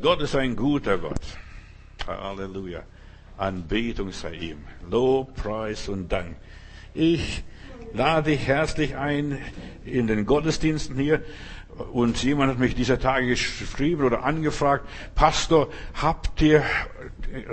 Gott ist ein guter Gott. Halleluja. Anbetung sei ihm. Lob, Preis und Dank. Ich lade dich herzlich ein in den Gottesdiensten hier. Und jemand hat mich dieser Tage geschrieben oder angefragt, Pastor, habt ihr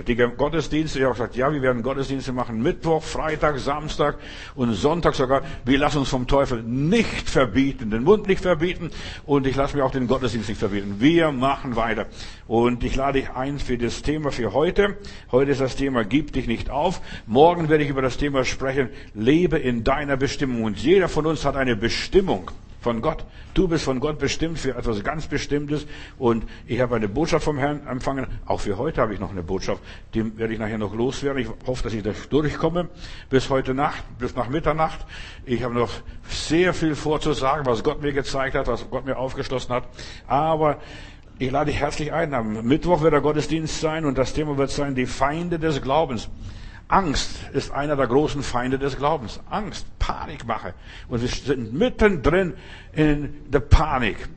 die Gottesdienste? Ich habe gesagt, ja, wir werden Gottesdienste machen, Mittwoch, Freitag, Samstag und Sonntag sogar. Wir lassen uns vom Teufel nicht verbieten, den Mund nicht verbieten und ich lasse mir auch den Gottesdienst nicht verbieten. Wir machen weiter. Und ich lade dich ein für das Thema für heute. Heute ist das Thema, gib dich nicht auf. Morgen werde ich über das Thema sprechen, lebe in deiner Bestimmung. Und jeder von uns hat eine Bestimmung von Gott. Du bist von Gott bestimmt für etwas ganz Bestimmtes. Und ich habe eine Botschaft vom Herrn empfangen. Auch für heute habe ich noch eine Botschaft. Die werde ich nachher noch loswerden. Ich hoffe, dass ich da durchkomme bis heute Nacht, bis nach Mitternacht. Ich habe noch sehr viel vorzusagen, was Gott mir gezeigt hat, was Gott mir aufgeschlossen hat. Aber ich lade dich herzlich ein. Am Mittwoch wird der Gottesdienst sein und das Thema wird sein, die Feinde des Glaubens. Angst ist einer der großen Feinde des Glaubens. Angst, Panikmache. Und wir sind mittendrin in der Panik.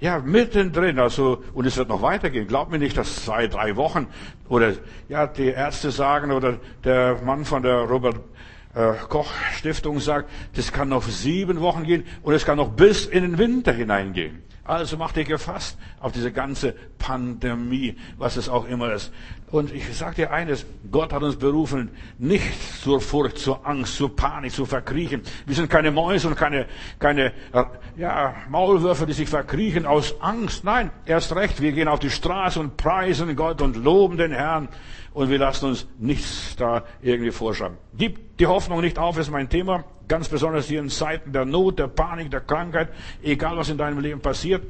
Ja, mittendrin, also, und es wird noch weitergehen. Glaubt mir nicht, dass zwei, drei Wochen, oder, ja, die Ärzte sagen, oder der Mann von der Robert äh, Koch Stiftung sagt, das kann noch sieben Wochen gehen, und es kann noch bis in den Winter hineingehen. Also mach dich gefasst auf diese ganze Pandemie, was es auch immer ist. Und ich sage dir eines, Gott hat uns berufen, nicht zur Furcht, zur Angst, zur Panik, zu verkriechen. Wir sind keine Mäuse und keine, keine ja, Maulwürfe, die sich verkriechen aus Angst. Nein, erst recht, wir gehen auf die Straße und preisen Gott und loben den Herrn und wir lassen uns nichts da irgendwie vorschreiben. Gib die Hoffnung nicht auf, ist mein Thema. Ganz besonders hier in Zeiten der Not, der Panik, der Krankheit, egal was in deinem Leben passiert.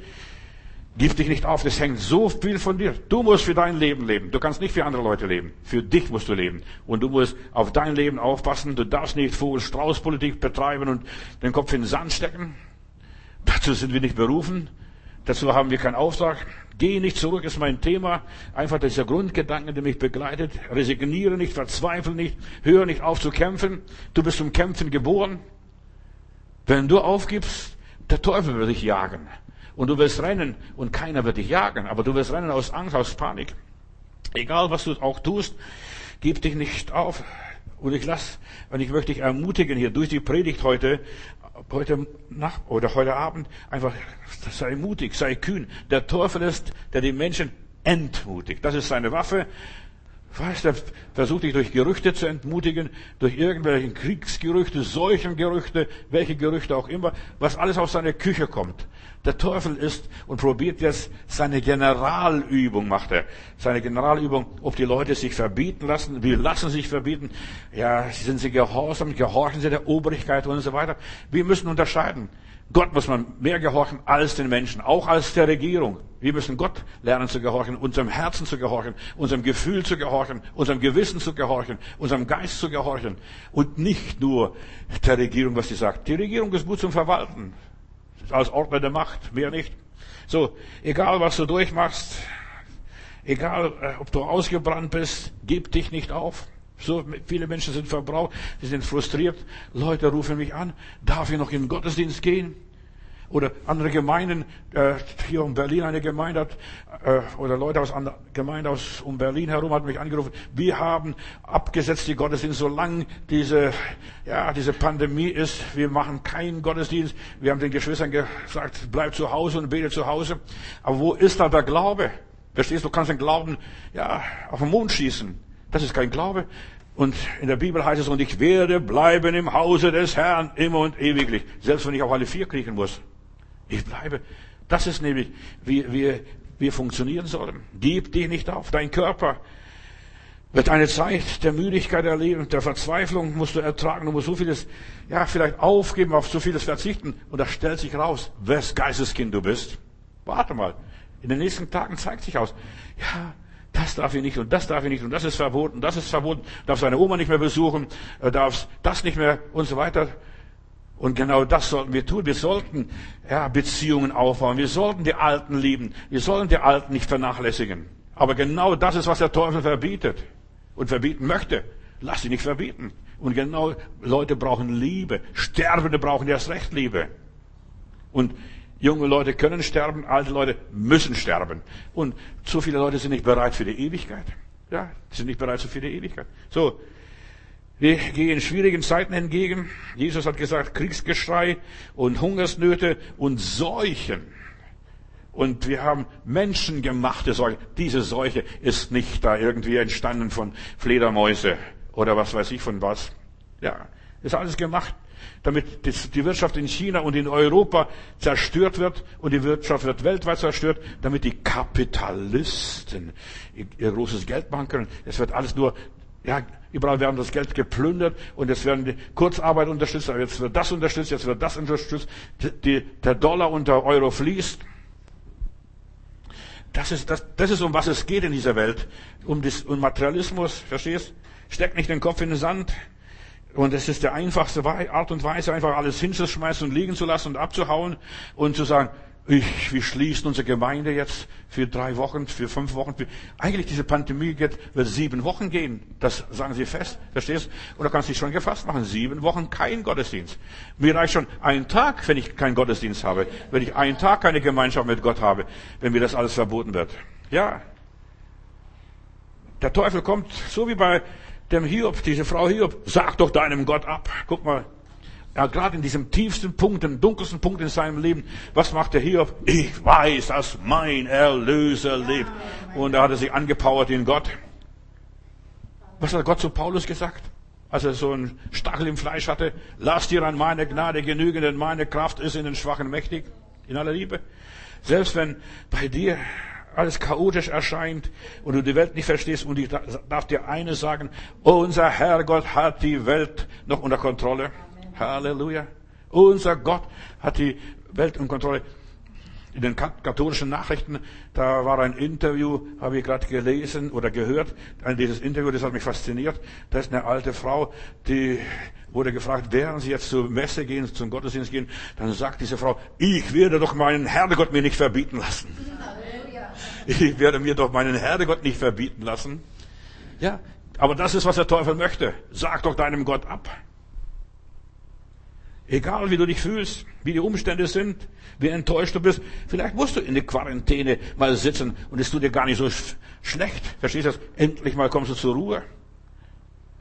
Gib dich nicht auf, das hängt so viel von dir. Du musst für dein Leben leben. Du kannst nicht für andere Leute leben. Für dich musst du leben. Und du musst auf dein Leben aufpassen. Du darfst nicht Vogel-Strauß-Politik betreiben und den Kopf in den Sand stecken. Dazu sind wir nicht berufen. Dazu haben wir keinen Auftrag. Geh nicht zurück, ist mein Thema. Einfach dieser Grundgedanke, der mich begleitet. Resigniere nicht, verzweifle nicht, höre nicht auf zu kämpfen. Du bist zum Kämpfen geboren. Wenn du aufgibst, der Teufel wird dich jagen. Und du wirst rennen und keiner wird dich jagen, aber du wirst rennen aus Angst, aus Panik. Egal was du auch tust, gib dich nicht auf. Und ich lass, und ich möchte dich ermutigen hier durch die Predigt heute, heute Nacht oder heute Abend, einfach sei mutig, sei kühn. Der Teufel ist, der die Menschen entmutigt. Das ist seine Waffe. Weißt du, versucht dich durch Gerüchte zu entmutigen, durch irgendwelche Kriegsgerüchte, Seuchengerüchte, welche Gerüchte auch immer, was alles aus seiner Küche kommt. Der Teufel ist und probiert jetzt seine Generalübung, macht er. Seine Generalübung, ob die Leute sich verbieten lassen, wir lassen sich verbieten. Ja, sind sie gehorsam, gehorchen sie der Obrigkeit und so weiter. Wir müssen unterscheiden. Gott muss man mehr gehorchen als den Menschen, auch als der Regierung. Wir müssen Gott lernen zu gehorchen, unserem Herzen zu gehorchen, unserem Gefühl zu gehorchen, unserem Gewissen zu gehorchen, unserem Geist zu gehorchen und nicht nur der Regierung, was sie sagt. Die Regierung ist gut zum Verwalten, als Ordner der Macht, mehr nicht. So, egal was du durchmachst, egal äh, ob du ausgebrannt bist, gib dich nicht auf. So viele Menschen sind verbraucht, sie sind frustriert. Leute rufen mich an, darf ich noch in den Gottesdienst gehen? Oder andere Gemeinden, äh, hier um Berlin eine Gemeinde hat, äh, oder Leute aus einer Gemeinde aus um Berlin herum hat mich angerufen. Wir haben abgesetzt die Gottesdienste, solange diese, ja, diese Pandemie ist. Wir machen keinen Gottesdienst. Wir haben den Geschwistern gesagt, bleib zu Hause und bete zu Hause. Aber wo ist da der Glaube? Verstehst du, du kannst den Glauben, ja, auf den Mond schießen. Das ist kein Glaube. Und in der Bibel heißt es, und ich werde bleiben im Hause des Herrn immer und ewiglich. Selbst wenn ich auf alle vier kriechen muss. Ich bleibe. Das ist nämlich, wie wir, wir funktionieren sollen. Gib dich nicht auf. Dein Körper wird eine Zeit der Müdigkeit erleben, der Verzweiflung musst du ertragen. Du musst so vieles, ja, vielleicht aufgeben, auf so vieles verzichten. Und da stellt sich raus, wes Geisteskind du bist. Warte mal. In den nächsten Tagen zeigt sich aus. Ja, das darf ich nicht und das darf ich nicht und das ist verboten, das ist verboten, darf seine Oma nicht mehr besuchen, äh, darf das nicht mehr und so weiter. Und genau das sollten wir tun. Wir sollten ja, Beziehungen aufbauen. Wir sollten die Alten lieben. Wir sollen die Alten nicht vernachlässigen. Aber genau das ist, was der Teufel verbietet und verbieten möchte. Lass sie nicht verbieten. Und genau Leute brauchen Liebe. Sterbende brauchen erst recht Liebe. Und Junge Leute können sterben, alte Leute müssen sterben. Und zu viele Leute sind nicht bereit für die Ewigkeit. Ja, sind nicht bereit für die Ewigkeit. So. Wir gehen schwierigen Zeiten entgegen. Jesus hat gesagt, Kriegsgeschrei und Hungersnöte und Seuchen. Und wir haben menschengemachte Seuche. Diese Seuche ist nicht da irgendwie entstanden von Fledermäuse oder was weiß ich von was. Ja, ist alles gemacht, damit die Wirtschaft in China und in Europa zerstört wird und die Wirtschaft wird weltweit zerstört, damit die Kapitalisten ihr großes Geld machen können. Es wird alles nur, ja, überall werden das Geld geplündert und es werden die Kurzarbeit unterstützt, aber jetzt wird das unterstützt, jetzt wird das unterstützt, die, der Dollar und der Euro fließt. Das ist, das, das ist, um was es geht in dieser Welt. Um, das, um Materialismus, verstehst? Steck nicht den Kopf in den Sand. Und es ist der einfachste Art und Weise, einfach alles hinzuschmeißen und liegen zu lassen und abzuhauen und zu sagen, ich, wir schließen unsere Gemeinde jetzt für drei Wochen, für fünf Wochen. Für, eigentlich diese Pandemie wird, wird sieben Wochen gehen. Das sagen Sie fest, verstehst? Und da kannst du dich schon gefasst machen. Sieben Wochen kein Gottesdienst. Mir reicht schon ein Tag, wenn ich keinen Gottesdienst habe. Wenn ich einen Tag keine Gemeinschaft mit Gott habe. Wenn mir das alles verboten wird. Ja. Der Teufel kommt, so wie bei dem Hiob, diese Frau Hiob, sag doch deinem Gott ab. Guck mal, ja, gerade in diesem tiefsten Punkt, dem dunkelsten Punkt in seinem Leben, was macht der Hiob? Ich weiß, dass mein Erlöser lebt. Und da hat er sich angepowert in Gott. Was hat Gott zu Paulus gesagt? Als er so einen Stachel im Fleisch hatte, lass dir an meine Gnade genügen, denn meine Kraft ist in den Schwachen mächtig. In aller Liebe. Selbst wenn bei dir alles chaotisch erscheint und du die Welt nicht verstehst und ich darf dir eines sagen, unser Herrgott hat die Welt noch unter Kontrolle. Halleluja. Unser Gott hat die Welt in Kontrolle. In den katholischen Nachrichten, da war ein Interview, habe ich gerade gelesen oder gehört, dieses Interview, das hat mich fasziniert. Da ist eine alte Frau, die wurde gefragt, während sie jetzt zur Messe gehen, zum Gottesdienst gehen, dann sagt diese Frau, ich werde doch meinen Herrgott mir nicht verbieten lassen. Ich werde mir doch meinen Herrgott nicht verbieten lassen. Ja, aber das ist, was der Teufel möchte. Sag doch deinem Gott ab. Egal wie du dich fühlst, wie die Umstände sind, wie enttäuscht du bist, vielleicht musst du in der Quarantäne mal sitzen und es tut dir gar nicht so schlecht. Verstehst du das? Endlich mal kommst du zur Ruhe.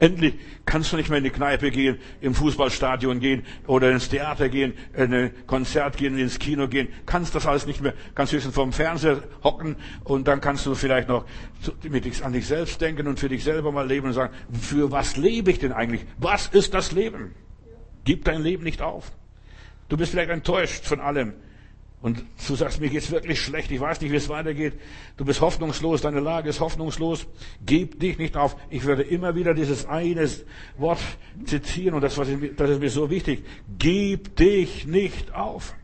Endlich kannst du nicht mehr in die Kneipe gehen, im Fußballstadion gehen oder ins Theater gehen, in ein Konzert gehen, ins Kino gehen. Kannst das alles nicht mehr. Kannst höchstens vorm Fernseher hocken und dann kannst du vielleicht noch an dich selbst denken und für dich selber mal leben und sagen, für was lebe ich denn eigentlich? Was ist das Leben? Gib dein Leben nicht auf. Du bist vielleicht enttäuscht von allem. Und du sagst, mir geht's wirklich schlecht, ich weiß nicht, wie es weitergeht. Du bist hoffnungslos, deine Lage ist hoffnungslos. Gib dich nicht auf. Ich werde immer wieder dieses eine Wort zitieren und das, was ich, das ist mir so wichtig. Gib dich nicht auf.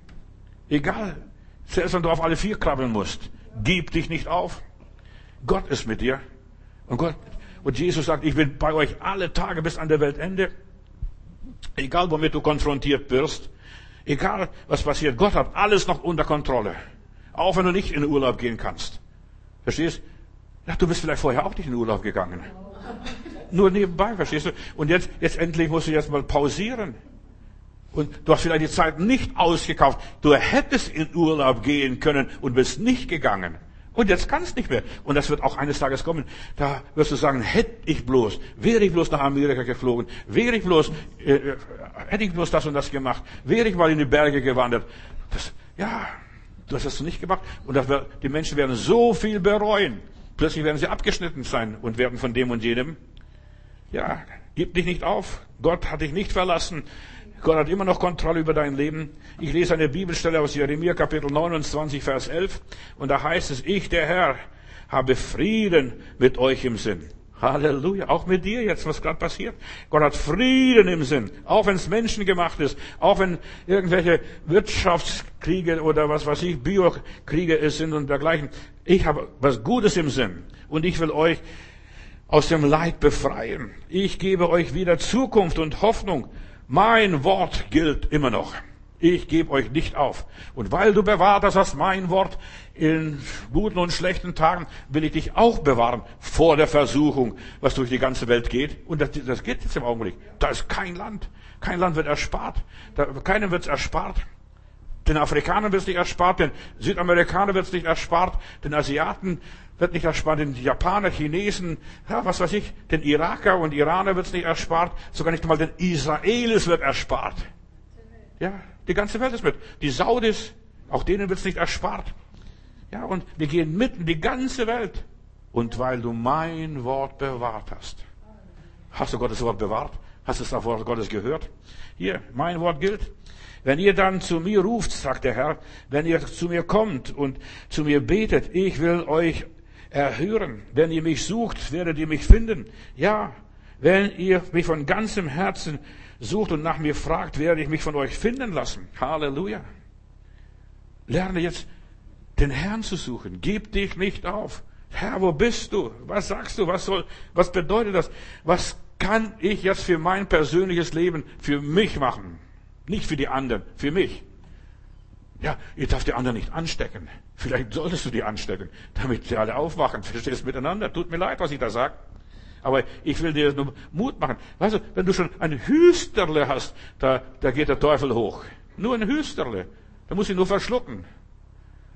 Egal, selbst wenn du auf alle vier krabbeln musst, gib dich nicht auf. Gott ist mit dir. Und Gott, und Jesus sagt, ich bin bei euch alle Tage bis an der Weltende. Egal, womit du konfrontiert wirst, egal was passiert, Gott hat alles noch unter Kontrolle. Auch wenn du nicht in den Urlaub gehen kannst. Verstehst? Ja, du bist vielleicht vorher auch nicht in den Urlaub gegangen. Nur nebenbei, verstehst du? Und jetzt, jetzt endlich musst du jetzt mal pausieren. Und du hast vielleicht die Zeit nicht ausgekauft. Du hättest in Urlaub gehen können und bist nicht gegangen. Und jetzt kann es nicht mehr. Und das wird auch eines Tages kommen. Da wirst du sagen, hätte ich bloß, wäre ich bloß nach Amerika geflogen, wäre ich bloß, äh, äh, hätte ich bloß das und das gemacht, wäre ich mal in die Berge gewandert. Das, ja, du hast das nicht gemacht. Und wird, die Menschen werden so viel bereuen. Plötzlich werden sie abgeschnitten sein und werden von dem und jenem. Ja, gib dich nicht auf. Gott hat dich nicht verlassen. Gott hat immer noch Kontrolle über dein Leben. Ich lese eine Bibelstelle aus Jeremia Kapitel 29, Vers 11. Und da heißt es, ich, der Herr, habe Frieden mit euch im Sinn. Halleluja. Auch mit dir jetzt, was gerade passiert. Gott hat Frieden im Sinn. Auch wenn es menschengemacht ist. Auch wenn irgendwelche Wirtschaftskriege oder was weiß ich, Biokriege sind und dergleichen. Ich habe was Gutes im Sinn. Und ich will euch aus dem Leid befreien. Ich gebe euch wieder Zukunft und Hoffnung. Mein Wort gilt immer noch. Ich gebe euch nicht auf. Und weil du bewahrt hast, mein Wort in guten und schlechten Tagen, will ich dich auch bewahren vor der Versuchung, was durch die ganze Welt geht. Und das, das geht jetzt im Augenblick. Da ist kein Land. Kein Land wird erspart. Da, keinem wird es erspart. Den Afrikanern wird es nicht erspart, den Südamerikanern wird es nicht erspart, den Asiaten wird nicht erspart, den Japaner, Chinesen, ja, was weiß ich, den Iraker und Iraner wird es nicht erspart, sogar nicht einmal den Israelis wird erspart. Ja, die ganze Welt ist mit. Die Saudis, auch denen wird es nicht erspart. Ja, und wir gehen mitten, die ganze Welt. Und weil du mein Wort bewahrt hast. Hast du Gottes Wort bewahrt? Hast du das Wort Gottes gehört? Hier, mein Wort gilt. Wenn ihr dann zu mir ruft, sagt der Herr, wenn ihr zu mir kommt und zu mir betet, ich will euch erhören. Wenn ihr mich sucht, werdet ihr mich finden. Ja, wenn ihr mich von ganzem Herzen sucht und nach mir fragt, werde ich mich von euch finden lassen. Halleluja. Lerne jetzt den Herrn zu suchen. Gib dich nicht auf. Herr, wo bist du? Was sagst du? Was soll, was bedeutet das? Was kann ich jetzt für mein persönliches Leben für mich machen? Nicht für die anderen, für mich. Ja, ihr darf die anderen nicht anstecken. Vielleicht solltest du die anstecken, damit sie alle aufwachen. Verstehst miteinander? Tut mir leid, was ich da sage. Aber ich will dir nur Mut machen. Weißt du, wenn du schon ein Hüsterle hast, da, da geht der Teufel hoch. Nur ein Hüsterle. Da muss ich nur verschlucken.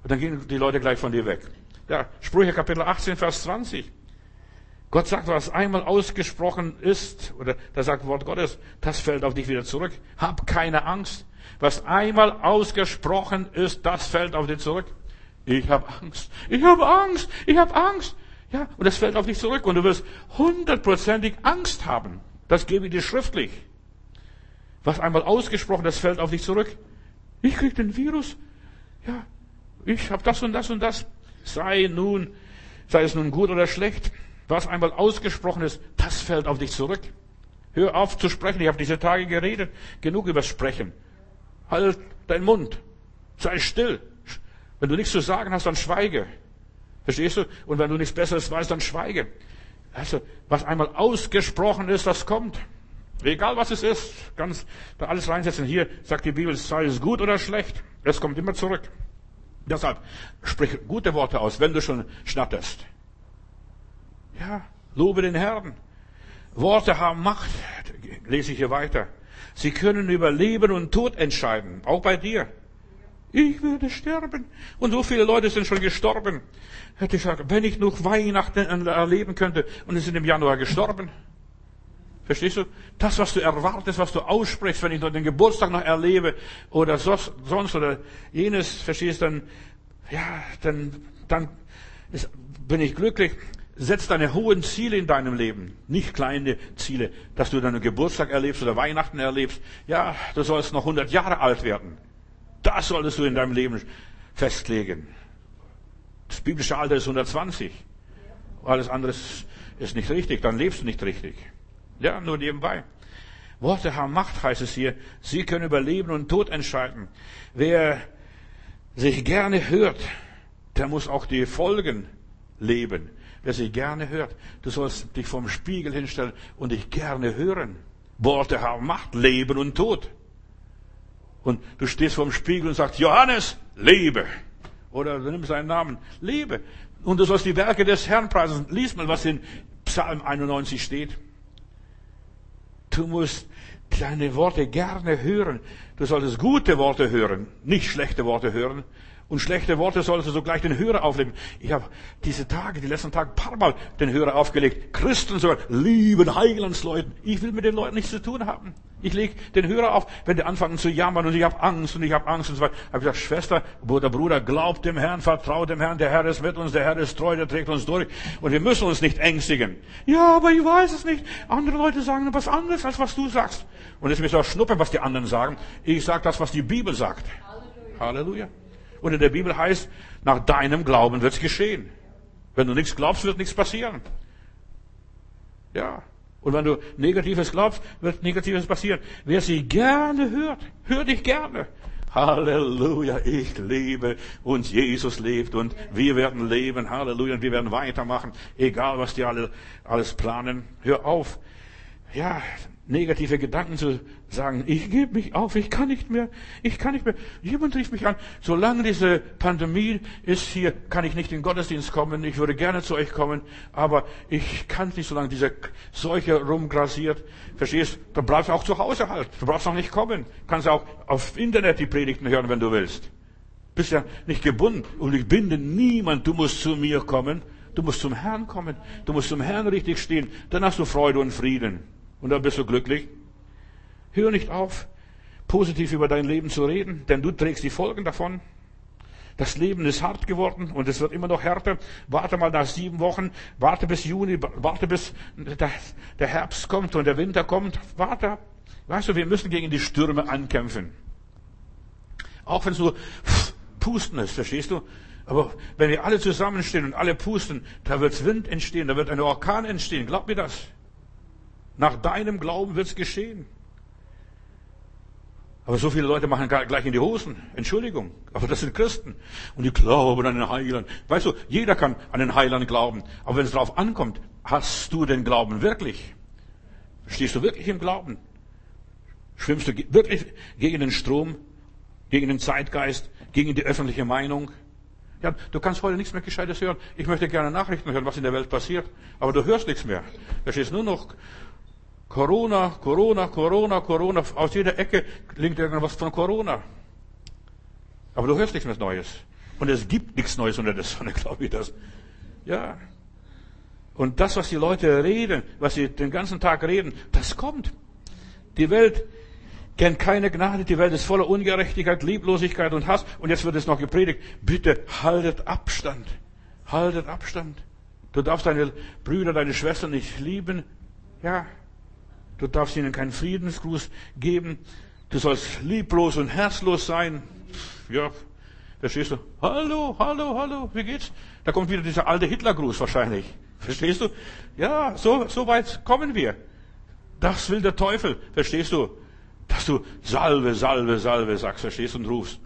Und dann gehen die Leute gleich von dir weg. Ja, Sprüche Kapitel 18, Vers 20. Gott sagt, was einmal ausgesprochen ist, oder da sagt Wort Gottes, das fällt auf dich wieder zurück. Hab keine Angst. Was einmal ausgesprochen ist, das fällt auf dich zurück. Ich habe Angst. Ich habe Angst. Ich habe Angst. Ja, und das fällt auf dich zurück und du wirst hundertprozentig Angst haben. Das gebe ich dir schriftlich. Was einmal ausgesprochen, das fällt auf dich zurück. Ich krieg den Virus. Ja, ich habe das und das und das. Sei nun, sei es nun gut oder schlecht. Was einmal ausgesprochen ist, das fällt auf dich zurück. Hör auf zu sprechen. Ich habe diese Tage geredet. Genug über Sprechen. Halt deinen Mund. Sei still. Wenn du nichts zu sagen hast, dann schweige. Verstehst du? Und wenn du nichts Besseres weißt, dann schweige. Also, was einmal ausgesprochen ist, das kommt. Egal was es ist, ganz da alles reinsetzen. Hier sagt die Bibel, sei es gut oder schlecht. Es kommt immer zurück. Deshalb sprich gute Worte aus, wenn du schon schnatterst. Ja, lobe den Herrn. Worte haben Macht, lese ich hier weiter. Sie können über Leben und Tod entscheiden, auch bei dir. Ich werde sterben. Und so viele Leute sind schon gestorben. Hätte ich gesagt, wenn ich noch Weihnachten erleben könnte und es sind im Januar gestorben. Verstehst du? Das, was du erwartest, was du aussprichst, wenn ich noch den Geburtstag noch erlebe oder sonst oder jenes, verstehst du, dann, ja, dann, dann ist, bin ich glücklich. Setz deine hohen Ziele in deinem Leben, nicht kleine Ziele, dass du deinen Geburtstag erlebst oder Weihnachten erlebst. Ja, du sollst noch 100 Jahre alt werden. Das solltest du in deinem Leben festlegen. Das biblische Alter ist 120. Alles andere ist nicht richtig, dann lebst du nicht richtig. Ja, nur nebenbei. Worte haben Macht, heißt es hier. Sie können über Leben und Tod entscheiden. Wer sich gerne hört, der muss auch die Folgen leben. Wer sich gerne hört, du sollst dich vom Spiegel hinstellen und dich gerne hören. Worte haben Macht, Leben und Tod. Und du stehst vorm Spiegel und sagst, Johannes, lebe. Oder du nimmst seinen Namen, lebe. Und du sollst die Werke des Herrn preisen. Lies mal, was in Psalm 91 steht. Du musst deine Worte gerne hören. Du solltest gute Worte hören, nicht schlechte Worte hören. Und schlechte Worte solltest du sogleich den Hörer auflegen. Ich habe diese Tage, die letzten Tage, ein paar Mal den Hörer aufgelegt. Christen sogar, lieben Heilandsleuten. Ich will mit den Leuten nichts zu tun haben. Ich lege den Hörer auf, wenn die anfangen zu jammern und ich habe Angst und ich habe Angst und so weiter. Habe ich gesagt, Schwester, Bruder, Bruder, glaubt dem Herrn, vertraut dem Herrn, der Herr ist mit uns, der Herr ist treu, der trägt uns durch und wir müssen uns nicht ängstigen. Ja, aber ich weiß es nicht. Andere Leute sagen was anderes, als was du sagst. Und es ist mir so schnuppern, was die anderen sagen. Ich sage das, was die Bibel sagt. Halleluja. Halleluja. Und in der Bibel heißt, nach deinem Glauben wird es geschehen. Wenn du nichts glaubst, wird nichts passieren. Ja. Und wenn du Negatives glaubst, wird Negatives passieren. Wer sie gerne hört, hör dich gerne. Halleluja, ich lebe und Jesus lebt und wir werden leben. Halleluja, und wir werden weitermachen, egal was die alle alles planen. Hör auf, ja, negative Gedanken zu sagen, ich gebe mich auf, ich kann nicht mehr, ich kann nicht mehr. Jemand rief mich an, solange diese Pandemie ist hier, kann ich nicht in den Gottesdienst kommen, ich würde gerne zu euch kommen, aber ich kann nicht, solange diese Seuche rumgrasiert. Verstehst? Du bleibst auch zu Hause halt, du brauchst auch nicht kommen. Kannst auch auf Internet die Predigten hören, wenn du willst. Bist ja nicht gebunden und ich binde niemand, du musst zu mir kommen. Du musst zum Herrn kommen. Du musst zum Herrn richtig stehen. Dann hast du Freude und Frieden. Und dann bist du glücklich. Hör nicht auf, positiv über dein Leben zu reden, denn du trägst die Folgen davon. Das Leben ist hart geworden und es wird immer noch härter. Warte mal nach sieben Wochen, warte bis Juni, warte bis der Herbst kommt und der Winter kommt. Warte. Weißt du, wir müssen gegen die Stürme ankämpfen. Auch wenn es nur Pusten ist, verstehst du? Aber wenn wir alle zusammenstehen und alle pusten, da wird Wind entstehen, da wird ein Orkan entstehen. Glaub mir das. Nach deinem Glauben wird's geschehen. Aber so viele Leute machen gleich in die Hosen. Entschuldigung. Aber das sind Christen. Und die glauben an den Heiland. Weißt du, jeder kann an den Heiland glauben. Aber wenn es darauf ankommt, hast du den Glauben wirklich? Stehst du wirklich im Glauben? Schwimmst du wirklich gegen den Strom, gegen den Zeitgeist, gegen die öffentliche Meinung? Ja, du kannst heute nichts mehr Gescheites hören. Ich möchte gerne Nachrichten hören, was in der Welt passiert. Aber du hörst nichts mehr. Da steht nur noch Corona, Corona, Corona, Corona. Aus jeder Ecke klingt irgendwas von Corona. Aber du hörst nichts mehr Neues. Und es gibt nichts Neues unter der Sonne, glaube ich das. Ja. Und das, was die Leute reden, was sie den ganzen Tag reden, das kommt. Die Welt kennt keine Gnade, die Welt ist voller Ungerechtigkeit, Lieblosigkeit und Hass. Und jetzt wird es noch gepredigt. Bitte haltet Abstand. Haltet Abstand. Du darfst deine Brüder, deine Schwestern nicht lieben. Ja, Du darfst ihnen keinen Friedensgruß geben. Du sollst lieblos und herzlos sein. Ja, verstehst du? Hallo, hallo, hallo, wie geht's? Da kommt wieder dieser alte Hitlergruß wahrscheinlich. Verstehst du? Ja, so, so weit kommen wir. Das will der Teufel. Verstehst du? Dass du Salve, Salve, Salve sagst, verstehst und rufst.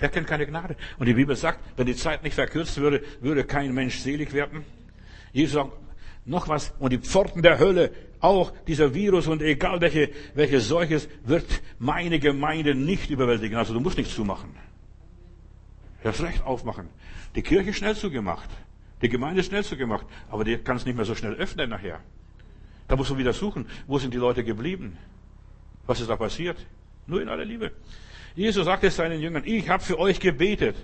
Der kennt keine Gnade. Und die Bibel sagt, wenn die Zeit nicht verkürzt würde, würde kein Mensch selig werden. Jesus sagt, noch was, und die Pforten der Hölle, auch dieser Virus und egal welche, welche solches, wird meine Gemeinde nicht überwältigen. Also du musst nichts zumachen. Du hast recht aufmachen. Die Kirche ist schnell zugemacht. Die Gemeinde ist schnell zugemacht. Aber die kann es nicht mehr so schnell öffnen nachher. Da musst du wieder suchen. Wo sind die Leute geblieben? Was ist da passiert? Nur in aller Liebe. Jesus sagte seinen Jüngern, ich habe für euch gebetet.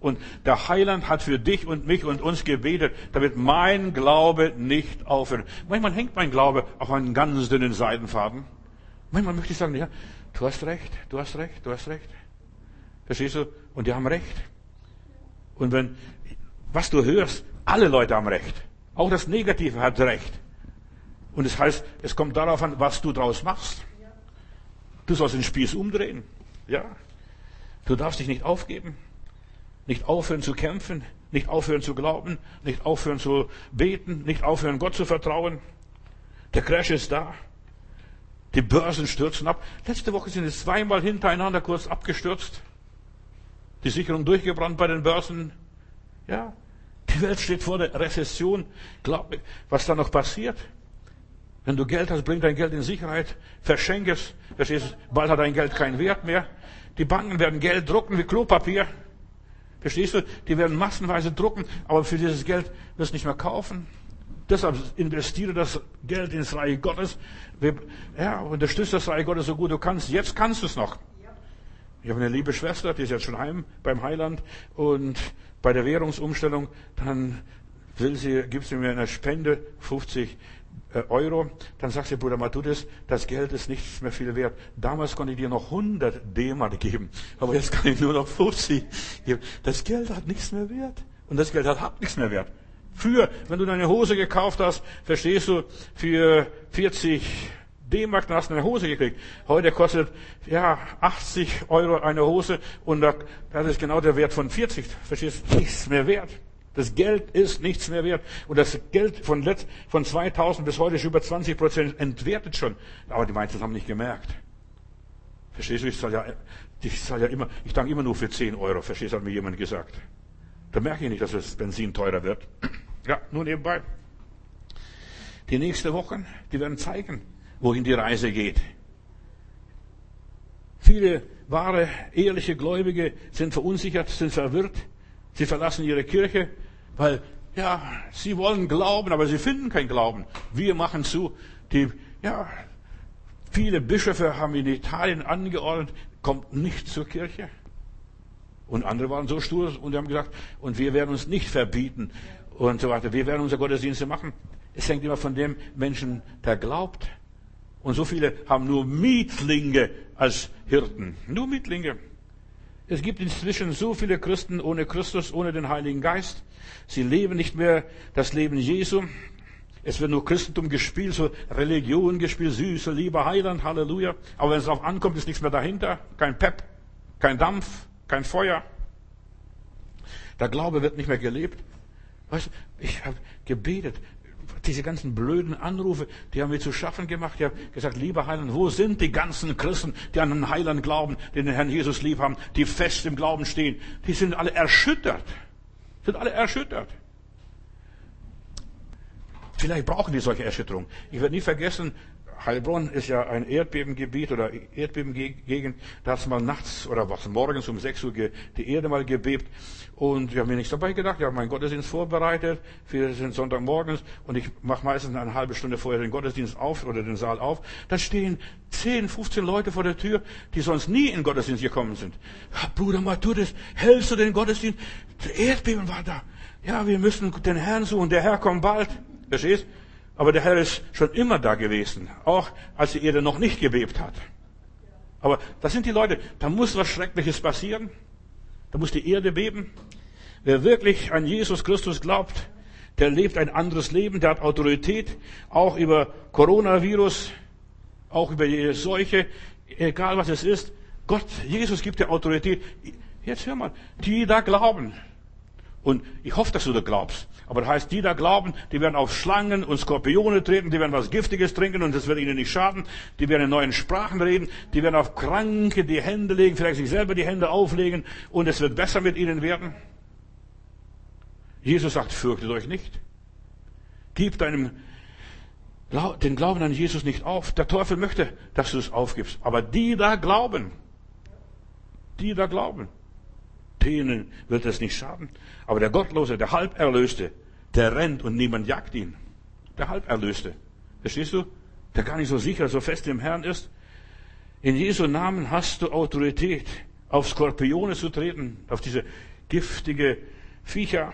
Und der Heiland hat für dich und mich und uns gebetet, damit mein Glaube nicht aufhört. Manchmal hängt mein Glaube auf einen ganz dünnen Seidenfaden. Manchmal möchte ich sagen, ja, du hast recht, du hast recht, du hast recht. Verstehst du? Und die haben recht. Und wenn, was du hörst, alle Leute haben recht. Auch das Negative hat recht. Und es das heißt, es kommt darauf an, was du draus machst. Du sollst den Spieß umdrehen. Ja. Du darfst dich nicht aufgeben. Nicht aufhören zu kämpfen, nicht aufhören zu glauben, nicht aufhören zu beten, nicht aufhören Gott zu vertrauen. Der Crash ist da. Die Börsen stürzen ab. Letzte Woche sind es zweimal hintereinander kurz abgestürzt. Die Sicherung durchgebrannt bei den Börsen. Ja, die Welt steht vor der Rezession. Glaub mir, was da noch passiert. Wenn du Geld hast, bring dein Geld in Sicherheit, verschenk es. Verstehst du? Bald hat dein Geld keinen Wert mehr. Die Banken werden Geld drucken wie Klopapier. Verstehst du? Die werden massenweise drucken, aber für dieses Geld wirst du nicht mehr kaufen. Deshalb investiere das Geld ins Reich Gottes. Ja, unterstütze das Reich Gottes so gut du kannst. Jetzt kannst du es noch. Ich habe eine liebe Schwester, die ist jetzt schon heim beim Heiland und bei der Währungsumstellung, dann will sie, gibt sie mir eine Spende, 50 äh, Euro, dann sagt sie, Bruder Matthäus, das Geld ist nicht mehr viel wert. Damals konnte ich dir noch 100 D-Mark geben, aber jetzt kann ich nur noch 50 geben. Das Geld hat nichts mehr wert. Und das Geld hat, hat nichts mehr wert. Für, wenn du deine Hose gekauft hast, verstehst du, für 40 D-Mark, hast du eine Hose gekriegt. Heute kostet, ja, 80 Euro eine Hose und das ist genau der Wert von 40. Verstehst du? Nichts mehr wert. Das Geld ist nichts mehr wert. Und das Geld von, letzt, von 2000 bis heute ist über 20 Prozent entwertet schon. Aber die meisten haben nicht gemerkt. Verstehst du? Ich zahle ja, ich zahle ja immer, ich danke immer nur für 10 Euro. Verstehst du, hat mir jemand gesagt. Da merke ich nicht, dass das Benzin teurer wird. Ja, nur nebenbei. Die nächste Woche, die werden zeigen, wohin die Reise geht. Viele wahre, ehrliche Gläubige sind verunsichert, sind verwirrt. Sie verlassen ihre Kirche, weil, ja, sie wollen glauben, aber sie finden kein Glauben. Wir machen zu. Die, ja, viele Bischöfe haben in Italien angeordnet, kommt nicht zur Kirche. Und andere waren so stur und haben gesagt, und wir werden uns nicht verbieten und so weiter. Wir werden unsere Gottesdienste machen. Es hängt immer von dem Menschen, der glaubt. Und so viele haben nur Mietlinge als Hirten. Nur Mietlinge. Es gibt inzwischen so viele Christen ohne Christus, ohne den Heiligen Geist. Sie leben nicht mehr das Leben Jesu. Es wird nur Christentum gespielt, so Religion gespielt, süße, lieber Heiland, Halleluja. Aber wenn es darauf ankommt, ist nichts mehr dahinter. Kein Pep, kein Dampf, kein Feuer. Der Glaube wird nicht mehr gelebt. Weißt du, ich habe gebetet. Diese ganzen blöden Anrufe, die haben mir zu schaffen gemacht. Ich habe gesagt, lieber Heiland, wo sind die ganzen Christen, die an den Heiland glauben, den Herrn Jesus lieb haben, die fest im Glauben stehen? Die sind alle erschüttert. Sind alle erschüttert. Vielleicht brauchen die solche Erschütterung. Ich werde nie vergessen, Heilbronn ist ja ein Erdbebengebiet oder Erdbebengegend. Da hat es mal nachts oder was morgens um 6 Uhr die Erde mal gebebt. Und ich habe mir nichts dabei gedacht. Ich habe meinen Gottesdienst vorbereitet für den Sonntagmorgens. Und ich mache meistens eine halbe Stunde vorher den Gottesdienst auf oder den Saal auf. Da stehen 10, 15 Leute vor der Tür, die sonst nie in den Gottesdienst gekommen sind. Bruder Matthäus, hältst du den Gottesdienst? Das Erdbeben war da. Ja, wir müssen den Herrn suchen. Der Herr kommt bald. Verstehst? Aber der Herr ist schon immer da gewesen, auch als die Erde noch nicht gebebt hat. Aber das sind die Leute, da muss was Schreckliches passieren. Da muss die Erde beben. Wer wirklich an Jesus Christus glaubt, der lebt ein anderes Leben, der hat Autorität, auch über Coronavirus, auch über jede Seuche, egal was es ist. Gott, Jesus gibt dir Autorität. Jetzt hör mal, die da glauben, und ich hoffe, dass du da glaubst. Aber das heißt, die da glauben, die werden auf Schlangen und Skorpione treten, die werden was Giftiges trinken und das wird ihnen nicht schaden. Die werden in neuen Sprachen reden, die werden auf Kranke die Hände legen, vielleicht sich selber die Hände auflegen und es wird besser mit ihnen werden. Jesus sagt, fürchtet euch nicht. Gib deinem, den Glauben an Jesus nicht auf. Der Teufel möchte, dass du es aufgibst. Aber die da glauben, die da glauben, denen wird es nicht schaden. Aber der Gottlose, der Halberlöste, der rennt und niemand jagt ihn. Der Halberlöste. Verstehst du? Der gar nicht so sicher, so fest im Herrn ist. In Jesu Namen hast du Autorität, auf Skorpione zu treten, auf diese giftige Viecher.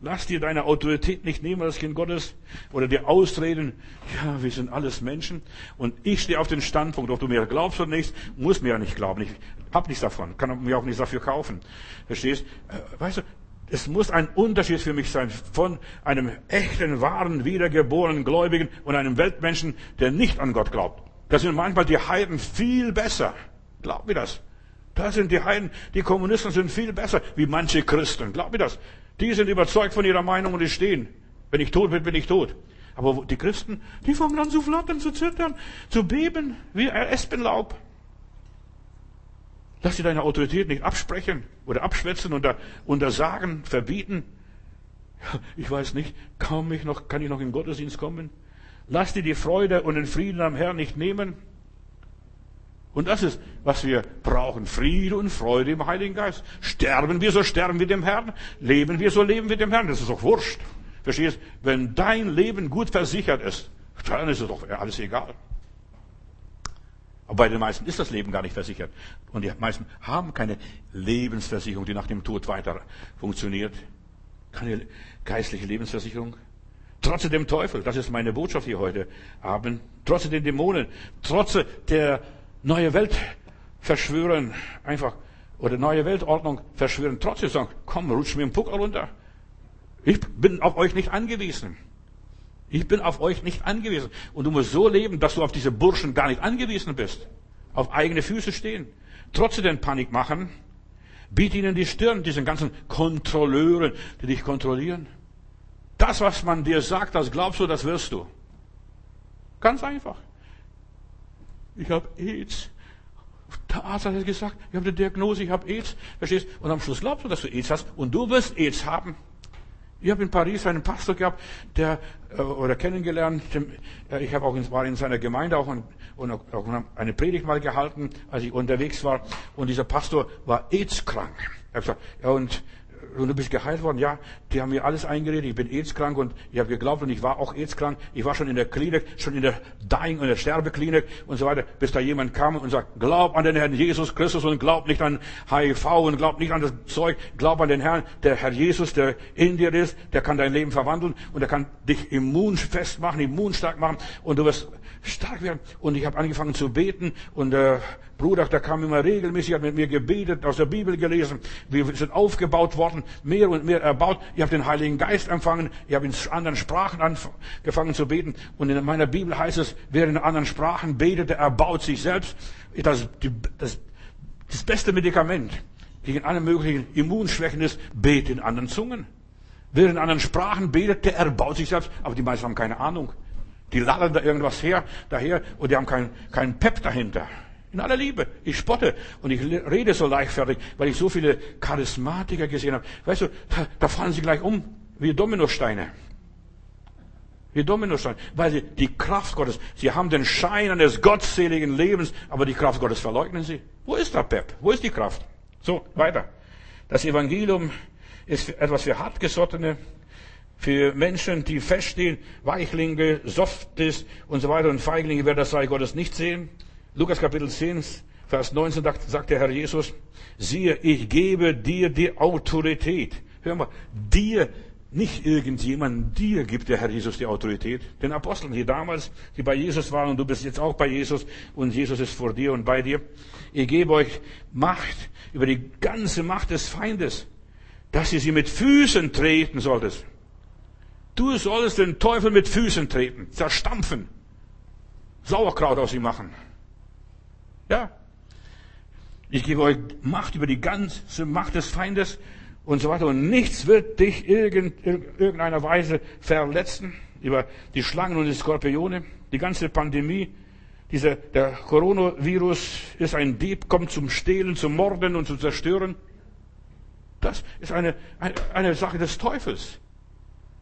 Lass dir deine Autorität nicht nehmen als Kind Gottes oder dir ausreden, ja, wir sind alles Menschen und ich stehe auf den Standpunkt, ob du mir glaubst oder nicht, muss mir ja nicht glauben. Ich hab nichts davon, kann mir auch nichts dafür kaufen. Verstehst? Äh, weißt du, es muss ein Unterschied für mich sein von einem echten, wahren, wiedergeborenen Gläubigen und einem Weltmenschen, der nicht an Gott glaubt. Da sind manchmal die Heiden viel besser. Glaub mir das. Da sind die Heiden, die Kommunisten sind viel besser wie manche Christen. Glaub mir das. Die sind überzeugt von ihrer Meinung und die stehen. Wenn ich tot bin, bin ich tot. Aber die Christen, die fangen an zu flattern, zu zittern, zu beben, wie Espenlaub. Lass dir deine Autorität nicht absprechen oder abschwätzen oder untersagen, verbieten. Ich weiß nicht, kaum ich noch, kann ich noch in Gottesdienst kommen? Lass dir die Freude und den Frieden am Herrn nicht nehmen. Und das ist, was wir brauchen. Friede und Freude im Heiligen Geist. Sterben wir, so sterben wir dem Herrn. Leben wir, so leben wir dem Herrn. Das ist doch wurscht. Verstehst? Wenn dein Leben gut versichert ist, dann ist es doch alles egal. Aber bei den meisten ist das Leben gar nicht versichert. Und die meisten haben keine Lebensversicherung, die nach dem Tod weiter funktioniert. Keine geistliche Lebensversicherung. Trotz dem Teufel, das ist meine Botschaft hier heute Abend, trotz den Dämonen, trotz der neue Welt verschwören, einfach, oder neue Weltordnung verschwören, trotzdem sagen, komm, rutsch mir den Puckel runter. Ich bin auf euch nicht angewiesen. Ich bin auf euch nicht angewiesen. Und du musst so leben, dass du auf diese Burschen gar nicht angewiesen bist. Auf eigene Füße stehen. Trotzdem Panik machen. Biet ihnen die Stirn, diesen ganzen Kontrolleuren, die dich kontrollieren. Das, was man dir sagt, das glaubst du, das wirst du. Ganz einfach. Ich habe AIDS. Der Arzt hat gesagt, ich habe die Diagnose, ich habe AIDS. Verstehst? Und am Schluss glaubst du, dass du AIDS hast und du wirst AIDS haben. Ich habe in Paris einen Pastor gehabt, der äh, oder kennengelernt. Äh, ich habe auch in, war in seiner Gemeinde auch, und, und auch eine Predigt mal gehalten, als ich unterwegs war. Und dieser Pastor war AIDS-krank. Er hat gesagt, ja und und du bist geheilt worden. Ja, die haben mir alles eingeredet. Ich bin AIDS-krank und ich habe geglaubt und ich war auch AIDS-krank. Ich war schon in der Klinik, schon in der Dying und der Sterbeklinik und so weiter, bis da jemand kam und sagt, glaub an den Herrn Jesus Christus und glaub nicht an HIV und glaub nicht an das Zeug. Glaub an den Herrn, der Herr Jesus, der in dir ist, der kann dein Leben verwandeln und der kann dich immunfest machen, immunstark machen und du wirst stark werden. Und ich habe angefangen zu beten und der äh, Bruder, der kam immer regelmäßig, hat mit mir gebetet, aus der Bibel gelesen. Wir sind aufgebaut worden, mehr und mehr erbaut. Ich habe den Heiligen Geist empfangen. Ich habe in anderen Sprachen angefangen zu beten. Und in meiner Bibel heißt es, wer in anderen Sprachen betet, der erbaut sich selbst. Das, das, das beste Medikament gegen alle möglichen Immunschwächen ist, bete in anderen Zungen. Wer in anderen Sprachen betet, der erbaut sich selbst. Aber die meisten haben keine Ahnung. Die ladern da irgendwas her, daher, und die haben keinen kein Pep dahinter. In aller Liebe. Ich spotte und ich rede so leichtfertig, weil ich so viele Charismatiker gesehen habe. Weißt du, da, da fallen sie gleich um wie Dominosteine. Wie Dominosteine. Weil sie die Kraft Gottes, sie haben den Schein eines gottseligen Lebens, aber die Kraft Gottes verleugnen sie. Wo ist der Pep? Wo ist die Kraft? So, weiter. Das Evangelium ist etwas für Hartgesottene, für Menschen, die feststehen, Weichlinge, Softes und so weiter und Feiglinge werden das Reich Gottes nicht sehen. Lukas Kapitel 10, Vers 19 sagt der Herr Jesus, siehe, ich gebe dir die Autorität. Hör mal, dir, nicht irgendjemand, dir gibt der Herr Jesus die Autorität. Den Aposteln, die damals, die bei Jesus waren und du bist jetzt auch bei Jesus und Jesus ist vor dir und bei dir. Ich gebe euch Macht über die ganze Macht des Feindes, dass ihr sie mit Füßen treten solltest. Du sollst den Teufel mit Füßen treten, zerstampfen, Sauerkraut aus ihm machen. Ja. Ich gebe euch Macht über die ganze Macht des Feindes und so weiter. Und nichts wird dich in irgendeiner Weise verletzen. Über die Schlangen und die Skorpione, die ganze Pandemie, dieser, der Coronavirus ist ein Dieb, kommt zum Stehlen, zum Morden und zu zerstören. Das ist eine, eine, eine Sache des Teufels.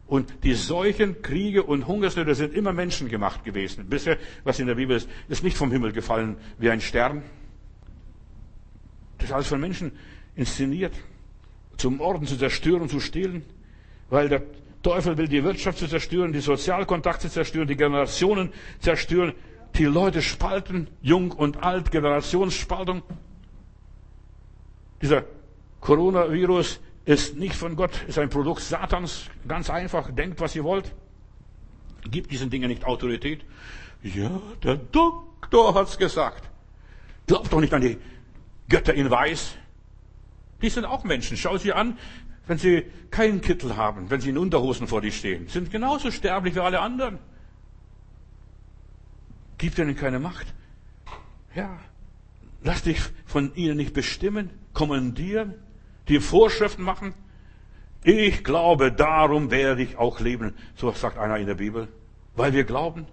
Und die Seuchen, Kriege und Hungersnöte sind immer menschengemacht gewesen. Bisher, was in der Bibel ist, ist nicht vom Himmel gefallen wie ein Stern. Das ist alles von Menschen inszeniert. Zum Orden zu zerstören, zu stehlen. Weil der Teufel will die Wirtschaft zu zerstören, die Sozialkontakte zerstören, die Generationen zerstören, die Leute spalten, jung und alt, Generationsspaltung. Dieser Coronavirus ist nicht von Gott, ist ein Produkt Satans. Ganz einfach, denkt, was ihr wollt. Gibt diesen Dingen nicht Autorität. Ja, der Doktor hat's gesagt. Glaubt doch nicht an die Götter in Weiß. Die sind auch Menschen. Schau sie an, wenn sie keinen Kittel haben, wenn sie in Unterhosen vor dir stehen. Sind genauso sterblich wie alle anderen. Gibt ihnen keine Macht. Ja. Lass dich von ihnen nicht bestimmen, kommandieren die Vorschriften machen. Ich glaube, darum werde ich auch leben. So sagt einer in der Bibel. Weil wir glauben.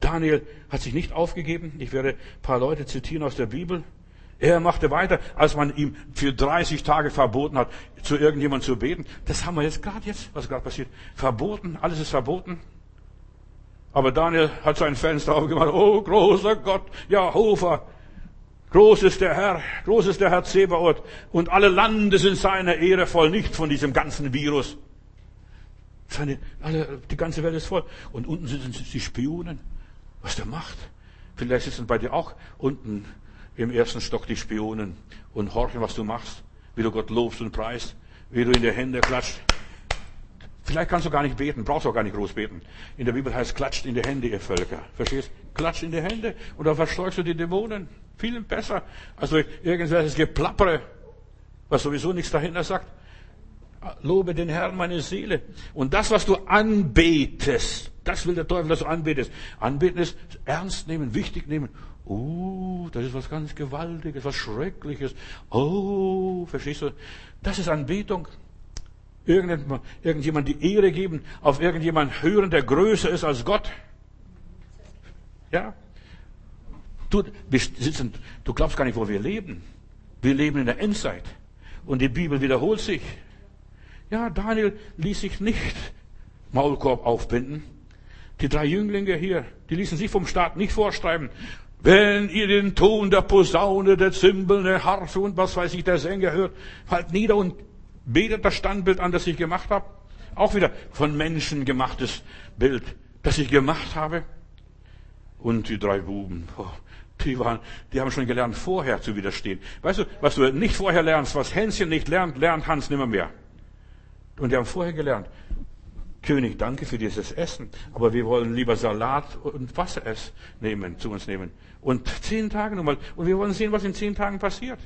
Daniel hat sich nicht aufgegeben. Ich werde ein paar Leute zitieren aus der Bibel. Er machte weiter, als man ihm für 30 Tage verboten hat, zu irgendjemandem zu beten. Das haben wir jetzt gerade jetzt, was gerade passiert. Verboten, alles ist verboten. Aber Daniel hat sein Fenster aufgemacht. Oh, großer Gott, Jehova, Groß ist der Herr, groß ist der Herr Zebaoth und alle Lande sind seiner Ehre voll, nicht von diesem ganzen Virus. Seine, alle, die ganze Welt ist voll. Und unten sitzen die Spionen. Was der macht? Vielleicht sitzen bei dir auch unten im ersten Stock die Spionen und horchen, was du machst, wie du Gott lobst und preist, wie du in die Hände klatscht. Vielleicht kannst du gar nicht beten, brauchst auch gar nicht groß beten. In der Bibel heißt, klatscht in die Hände, ihr Völker. Verstehst? Klatscht in die Hände und dann verschleugst du die Dämonen. Viel besser als durch irgendwelches Geplappere, was sowieso nichts dahinter sagt. Lobe den Herrn, meine Seele. Und das, was du anbetest, das will der Teufel, dass du anbetest. Anbeten ist ernst nehmen, wichtig nehmen. Oh, das ist was ganz Gewaltiges, was Schreckliches. Oh, verstehst du? Das ist Anbetung. Irgendjemand, irgendjemand die Ehre geben, auf irgendjemand hören, der größer ist als Gott. Ja? Du, wir sitzen, du glaubst gar nicht, wo wir leben. Wir leben in der Endzeit. Und die Bibel wiederholt sich. Ja, Daniel ließ sich nicht Maulkorb aufbinden. Die drei Jünglinge hier, die ließen sich vom Staat nicht vorschreiben. Wenn ihr den Ton der Posaune, der Zimbeln, der Harfe und was weiß ich, der Sänger hört, halt nieder und betet das Standbild an, das ich gemacht habe. Auch wieder von Menschen gemachtes Bild, das ich gemacht habe. Und die drei Buben, die waren, die haben schon gelernt, vorher zu widerstehen. Weißt du, was du nicht vorher lernst, was Hänschen nicht lernt, lernt Hans nimmer mehr. Und die haben vorher gelernt. König, danke für dieses Essen, aber wir wollen lieber Salat und Wasser nehmen, zu uns nehmen. Und zehn Tage nochmal. Und wir wollen sehen, was in zehn Tagen passiert.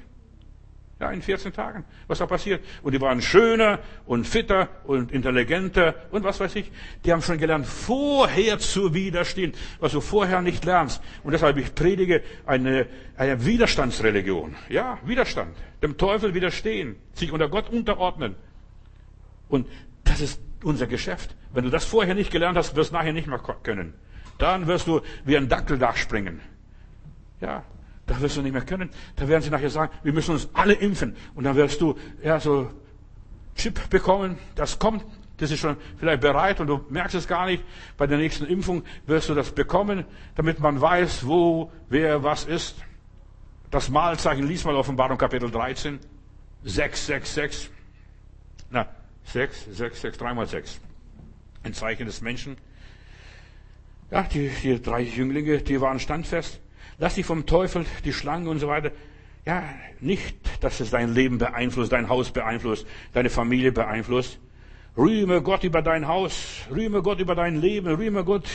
Ja, in 14 Tagen, was da passiert. Und die waren schöner und fitter und intelligenter und was weiß ich. Die haben schon gelernt, vorher zu widerstehen, was du vorher nicht lernst. Und deshalb ich predige eine, eine Widerstandsreligion. Ja, Widerstand. Dem Teufel widerstehen, sich unter Gott unterordnen. Und das ist unser Geschäft. Wenn du das vorher nicht gelernt hast, wirst du nachher nicht mehr können. Dann wirst du wie ein Dackel springen. Ja, da wirst du nicht mehr können. Da werden sie nachher sagen, wir müssen uns alle impfen. Und dann wirst du, ja, so Chip bekommen. Das kommt. Das ist schon vielleicht bereit und du merkst es gar nicht. Bei der nächsten Impfung wirst du das bekommen, damit man weiß, wo, wer, was ist. Das Mahlzeichen lies mal Offenbarung Kapitel 13. 6, 6, 6. Na, 6, 6, 6, 3 mal 6. Ein Zeichen des Menschen. Ja, die, die drei Jünglinge, die waren standfest. Lass dich vom Teufel, die Schlange und so weiter. Ja, nicht, dass es dein Leben beeinflusst, dein Haus beeinflusst, deine Familie beeinflusst. Rühme Gott über dein Haus, rühme Gott über dein Leben, rühme Gott,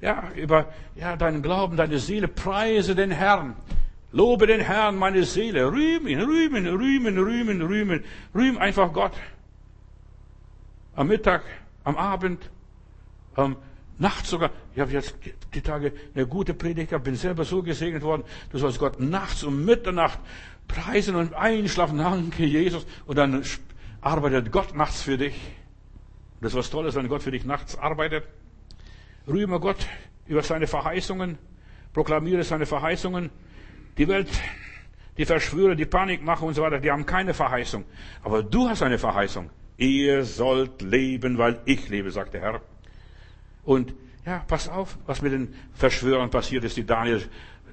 ja, über, ja, deinen Glauben, deine Seele, preise den Herrn. Lobe den Herrn, meine Seele, rühm ihn, rühmen, rühmen, rühmen, rühmen, rühm einfach Gott. Am Mittag, am Abend, am Nachts sogar. Ich habe jetzt die Tage eine gute Predigt gehabt, bin selber so gesegnet worden. Du sollst Gott nachts um Mitternacht preisen und einschlafen. Danke, Jesus. Und dann arbeitet Gott nachts für dich. Das ist was Tolles, wenn Gott für dich nachts arbeitet. Rühme Gott über seine Verheißungen. Proklamiere seine Verheißungen. Die Welt, die Verschwörer, die Panik machen und so weiter, die haben keine Verheißung. Aber du hast eine Verheißung. Ihr sollt leben, weil ich lebe, sagt der Herr. Und ja, pass auf, was mit den Verschwörern passiert ist, die Daniel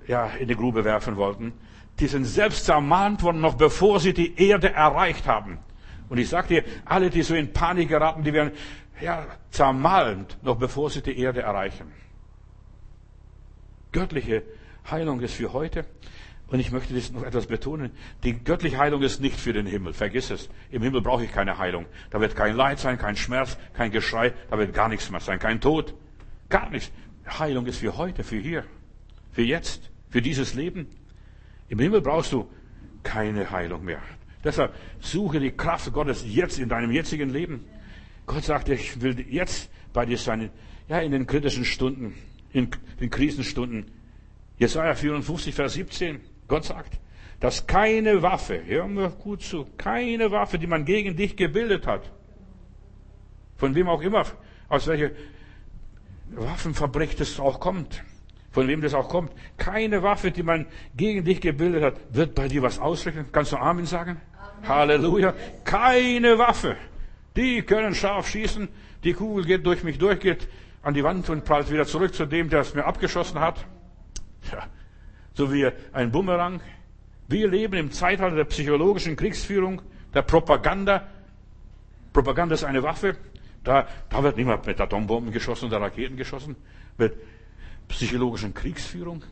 ja, in die Grube werfen wollten. Die sind selbst zermahnt worden, noch bevor sie die Erde erreicht haben. Und ich sag dir, alle, die so in Panik geraten, die werden ja, zermalmt, noch bevor sie die Erde erreichen. Göttliche Heilung ist für heute. Und ich möchte das noch etwas betonen. Die göttliche Heilung ist nicht für den Himmel. Vergiss es. Im Himmel brauche ich keine Heilung. Da wird kein Leid sein, kein Schmerz, kein Geschrei. Da wird gar nichts mehr sein. Kein Tod. Gar nichts. Heilung ist für heute, für hier, für jetzt, für dieses Leben. Im Himmel brauchst du keine Heilung mehr. Deshalb suche die Kraft Gottes jetzt in deinem jetzigen Leben. Gott sagt, ich will jetzt bei dir sein. Ja, in den kritischen Stunden, in den Krisenstunden. Jesaja 54, Vers 17. Gott sagt, dass keine Waffe, hör mir gut zu, keine Waffe, die man gegen dich gebildet hat, von wem auch immer, aus welcher Waffenfabrik das auch kommt, von wem das auch kommt, keine Waffe, die man gegen dich gebildet hat, wird bei dir was ausrichten. Kannst du Amen sagen? Amen. Halleluja. Keine Waffe. Die können scharf schießen. Die Kugel geht durch mich durch, geht an die Wand und prallt wieder zurück zu dem, der es mir abgeschossen hat. Ja, so wie ein Bumerang. Wir leben im Zeitalter der psychologischen Kriegsführung, der Propaganda. Propaganda ist eine Waffe. Da, da wird nicht mehr mit Atombomben geschossen oder Raketen geschossen, mit psychologischen Kriegsführung.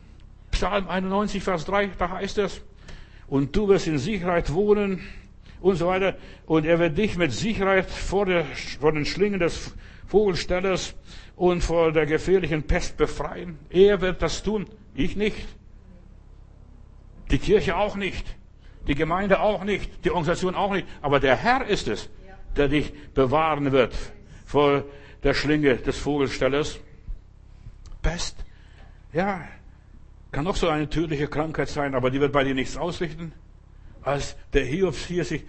Psalm 91, Vers 3, da heißt es, und du wirst in Sicherheit wohnen und so weiter. Und er wird dich mit Sicherheit vor, der, vor den Schlingen des Vogelstellers und vor der gefährlichen Pest befreien. Er wird das tun, ich nicht. Die Kirche auch nicht. Die Gemeinde auch nicht. Die Organisation auch nicht. Aber der Herr ist es, der dich bewahren wird vor der Schlinge des Vogelstellers. Pest. Ja, kann auch so eine tödliche Krankheit sein, aber die wird bei dir nichts ausrichten. Als der Hiob hier sich,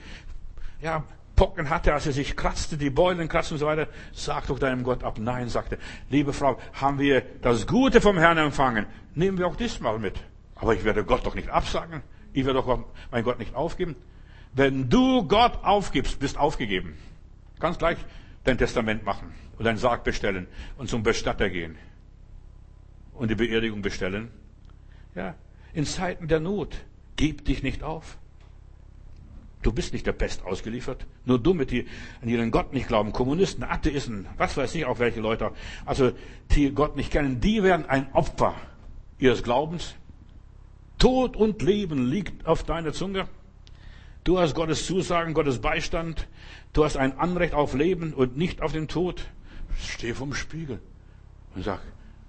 ja, Pocken hatte, als er sich kratzte, die Beulen kratzten und so weiter, sag doch deinem Gott ab. Nein, sagte, liebe Frau, haben wir das Gute vom Herrn empfangen, nehmen wir auch diesmal mit. Aber ich werde Gott doch nicht absagen. Ich werde doch mein Gott nicht aufgeben. Wenn du Gott aufgibst, bist aufgegeben. Kannst gleich dein Testament machen und deinen Sarg bestellen und zum Bestatter gehen und die Beerdigung bestellen. Ja, in Zeiten der Not, gib dich nicht auf. Du bist nicht der Pest ausgeliefert. Nur Dumme, die an ihren Gott nicht glauben, Kommunisten, Atheisten, was weiß ich auch welche Leute, also die Gott nicht kennen, die werden ein Opfer ihres Glaubens. Tod und Leben liegt auf deiner Zunge. Du hast Gottes Zusagen, Gottes Beistand. Du hast ein Anrecht auf Leben und nicht auf den Tod. Steh vom Spiegel und sag,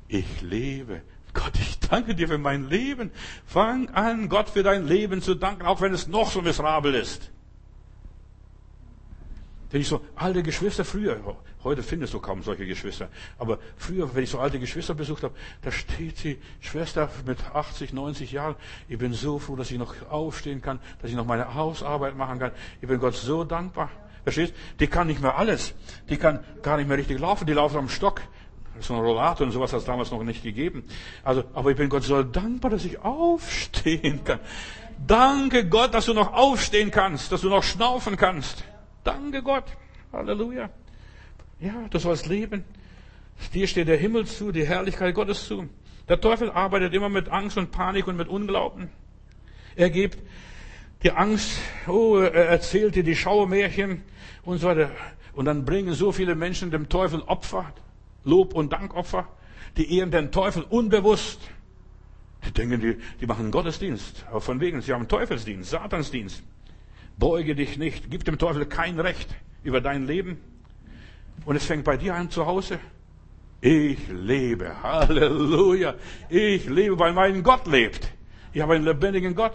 ich lebe. Gott, ich danke dir für mein Leben. Fang an, Gott für dein Leben zu danken, auch wenn es noch so miserabel ist. Wenn ich so alte Geschwister früher, heute findest du kaum solche Geschwister, aber früher, wenn ich so alte Geschwister besucht habe, da steht die Schwester mit 80, 90 Jahren. Ich bin so froh, dass ich noch aufstehen kann, dass ich noch meine Hausarbeit machen kann. Ich bin Gott so dankbar. Verstehst? Die kann nicht mehr alles. Die kann gar nicht mehr richtig laufen. Die laufen am Stock. So ein Rollator und sowas hat es damals noch nicht gegeben. Also, aber ich bin Gott so dankbar, dass ich aufstehen kann. Danke Gott, dass du noch aufstehen kannst, dass du noch schnaufen kannst. Danke Gott. Halleluja. Ja, du sollst leben. Dir steht der Himmel zu, die Herrlichkeit Gottes zu. Der Teufel arbeitet immer mit Angst und Panik und mit Unglauben. Er gibt die Angst, oh, er erzählt dir die Schauermärchen und so weiter. Und dann bringen so viele Menschen dem Teufel Opfer, Lob- und Dankopfer. Die ehren den Teufel unbewusst. Die denken, die, die machen Gottesdienst. Aber von wegen, sie haben Teufelsdienst, Satansdienst. Beuge dich nicht. Gib dem Teufel kein Recht über dein Leben. Und es fängt bei dir an zu Hause. Ich lebe. Halleluja. Ich lebe, weil mein Gott lebt. Ich habe einen lebendigen Gott.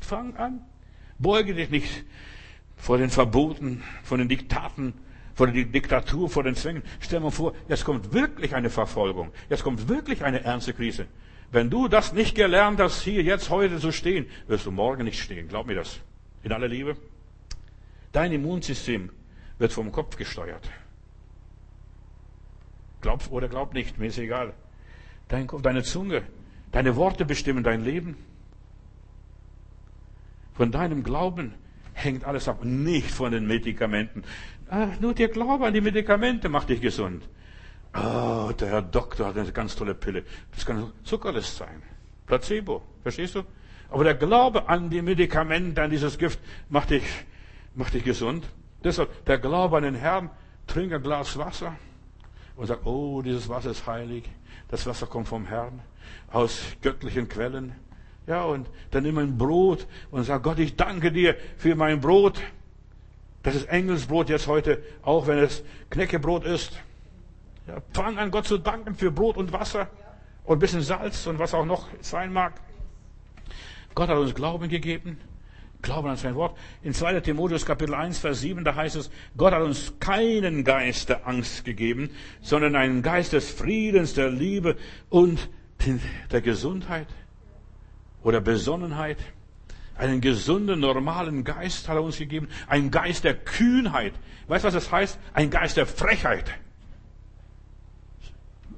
Fang an. Beuge dich nicht vor den Verboten, vor den Diktaten, vor der Diktatur, vor den Zwängen. Stell dir vor, jetzt kommt wirklich eine Verfolgung. Jetzt kommt wirklich eine ernste Krise. Wenn du das nicht gelernt hast, hier jetzt heute zu stehen, wirst du morgen nicht stehen. Glaub mir das. In aller Liebe. Dein Immunsystem wird vom Kopf gesteuert. Glaub oder glaub nicht, mir ist egal. Dein Kopf, deine Zunge, deine Worte bestimmen dein Leben. Von deinem Glauben hängt alles ab, nicht von den Medikamenten. Ach, nur der Glaube an die Medikamente macht dich gesund. Oh, der Herr Doktor hat eine ganz tolle Pille. Das kann Zuckerlist sein. Placebo. Verstehst du? Aber der Glaube an die Medikamente, an dieses Gift, macht dich, macht dich gesund. Deshalb, der Glaube an den Herrn, trink ein Glas Wasser und sag, oh, dieses Wasser ist heilig. Das Wasser kommt vom Herrn, aus göttlichen Quellen. Ja, und dann nimm ein Brot und sag, Gott, ich danke dir für mein Brot. Das ist Engelsbrot jetzt heute, auch wenn es Knäckebrot ist. Ja, fang an, Gott zu danken für Brot und Wasser und ein bisschen Salz und was auch noch sein mag. Gott hat uns Glauben gegeben. Glauben an sein Wort. In 2. Timotheus Kapitel 1, Vers 7, da heißt es, Gott hat uns keinen Geist der Angst gegeben, sondern einen Geist des Friedens, der Liebe und der Gesundheit oder Besonnenheit. Einen gesunden, normalen Geist hat er uns gegeben. Ein Geist der Kühnheit. Weißt du, was das heißt? Ein Geist der Frechheit.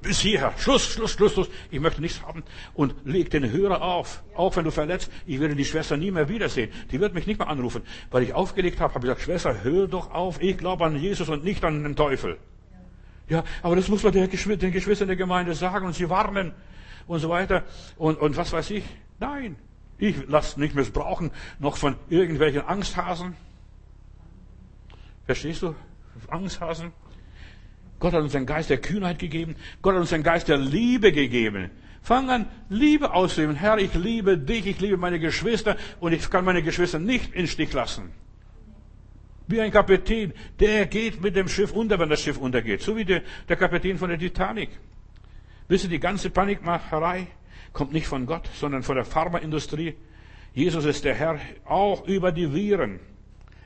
Bis hierher. Schluss, Schluss, Schluss, Schluss. Ich möchte nichts haben. Und leg den Hörer auf. Auch wenn du verletzt. Ich werde die Schwester nie mehr wiedersehen. Die wird mich nicht mehr anrufen. Weil ich aufgelegt habe, habe ich gesagt, Schwester, hör doch auf. Ich glaube an Jesus und nicht an den Teufel. Ja, aber das muss man den Geschwistern der Gemeinde sagen und sie warnen und so weiter. Und, und was weiß ich. Nein, ich lasse nicht missbrauchen, noch von irgendwelchen Angsthasen. Verstehst du? Angsthasen. Gott hat uns einen Geist der Kühnheit gegeben. Gott hat uns einen Geist der Liebe gegeben. Fang an, Liebe auszuüben. Herr, ich liebe dich, ich liebe meine Geschwister und ich kann meine Geschwister nicht in Stich lassen. Wie ein Kapitän, der geht mit dem Schiff unter, wenn das Schiff untergeht. So wie der, der Kapitän von der Titanic. Wisst ihr, die ganze Panikmacherei, kommt nicht von Gott, sondern von der Pharmaindustrie. Jesus ist der Herr auch über die Viren.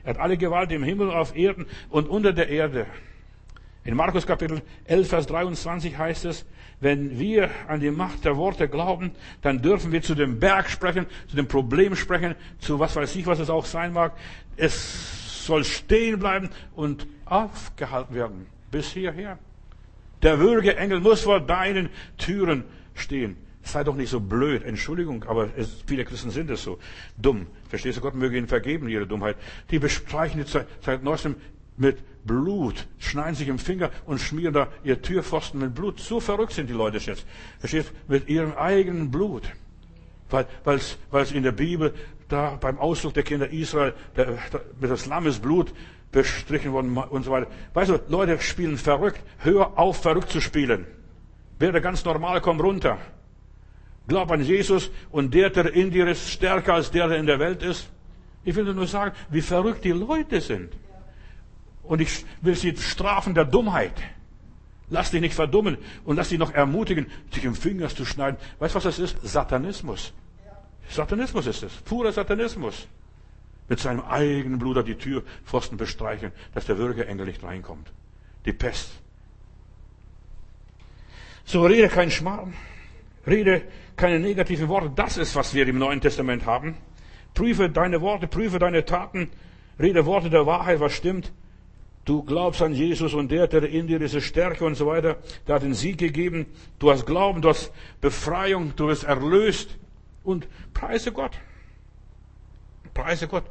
Er hat alle Gewalt im Himmel, auf Erden und unter der Erde. In Markus Kapitel 11, Vers 23 heißt es, wenn wir an die Macht der Worte glauben, dann dürfen wir zu dem Berg sprechen, zu dem Problem sprechen, zu was weiß ich, was es auch sein mag. Es soll stehen bleiben und aufgehalten werden. Bis hierher. Der Würgeengel muss vor deinen Türen stehen. Sei doch nicht so blöd. Entschuldigung, aber es, viele Christen sind es so. Dumm. Verstehst du? Gott möge ihnen vergeben, ihre Dummheit. Die bestreichen jetzt seit, seit neuestem mit Blut, schneiden sich im Finger und schmieren da ihr Türpfosten mit Blut. So verrückt sind die Leute jetzt. Verstehst? Mit ihrem eigenen Blut. Weil, weil's, weil's in der Bibel, da beim Auszug der Kinder Israel, der, der, mit das Lammes Blut bestrichen worden und so weiter. Weißt du, Leute spielen verrückt. Hör auf, verrückt zu spielen. Werde ganz normal, komm runter. Glaub an Jesus und der, der in dir ist, stärker als der, der in der Welt ist. Ich will nur sagen, wie verrückt die Leute sind. Und ich will sie strafen der Dummheit. Lass dich nicht verdummen und lass dich noch ermutigen, sich im Finger zu schneiden. Weißt du, was das ist? Satanismus. Satanismus ist es. Purer Satanismus. Mit seinem eigenen Blut die Türpfosten bestreichen, dass der Würgeengel nicht reinkommt. Die Pest. So rede kein Schmarrn. Rede keine negativen Worte. Das ist, was wir im Neuen Testament haben. Prüfe deine Worte, prüfe deine Taten, rede Worte der Wahrheit, was stimmt. Du glaubst an Jesus und der, der in dir ist Stärke und so weiter. Der hat den Sieg gegeben. Du hast Glauben, du hast Befreiung, du wirst erlöst. Und preise Gott. Preise Gott.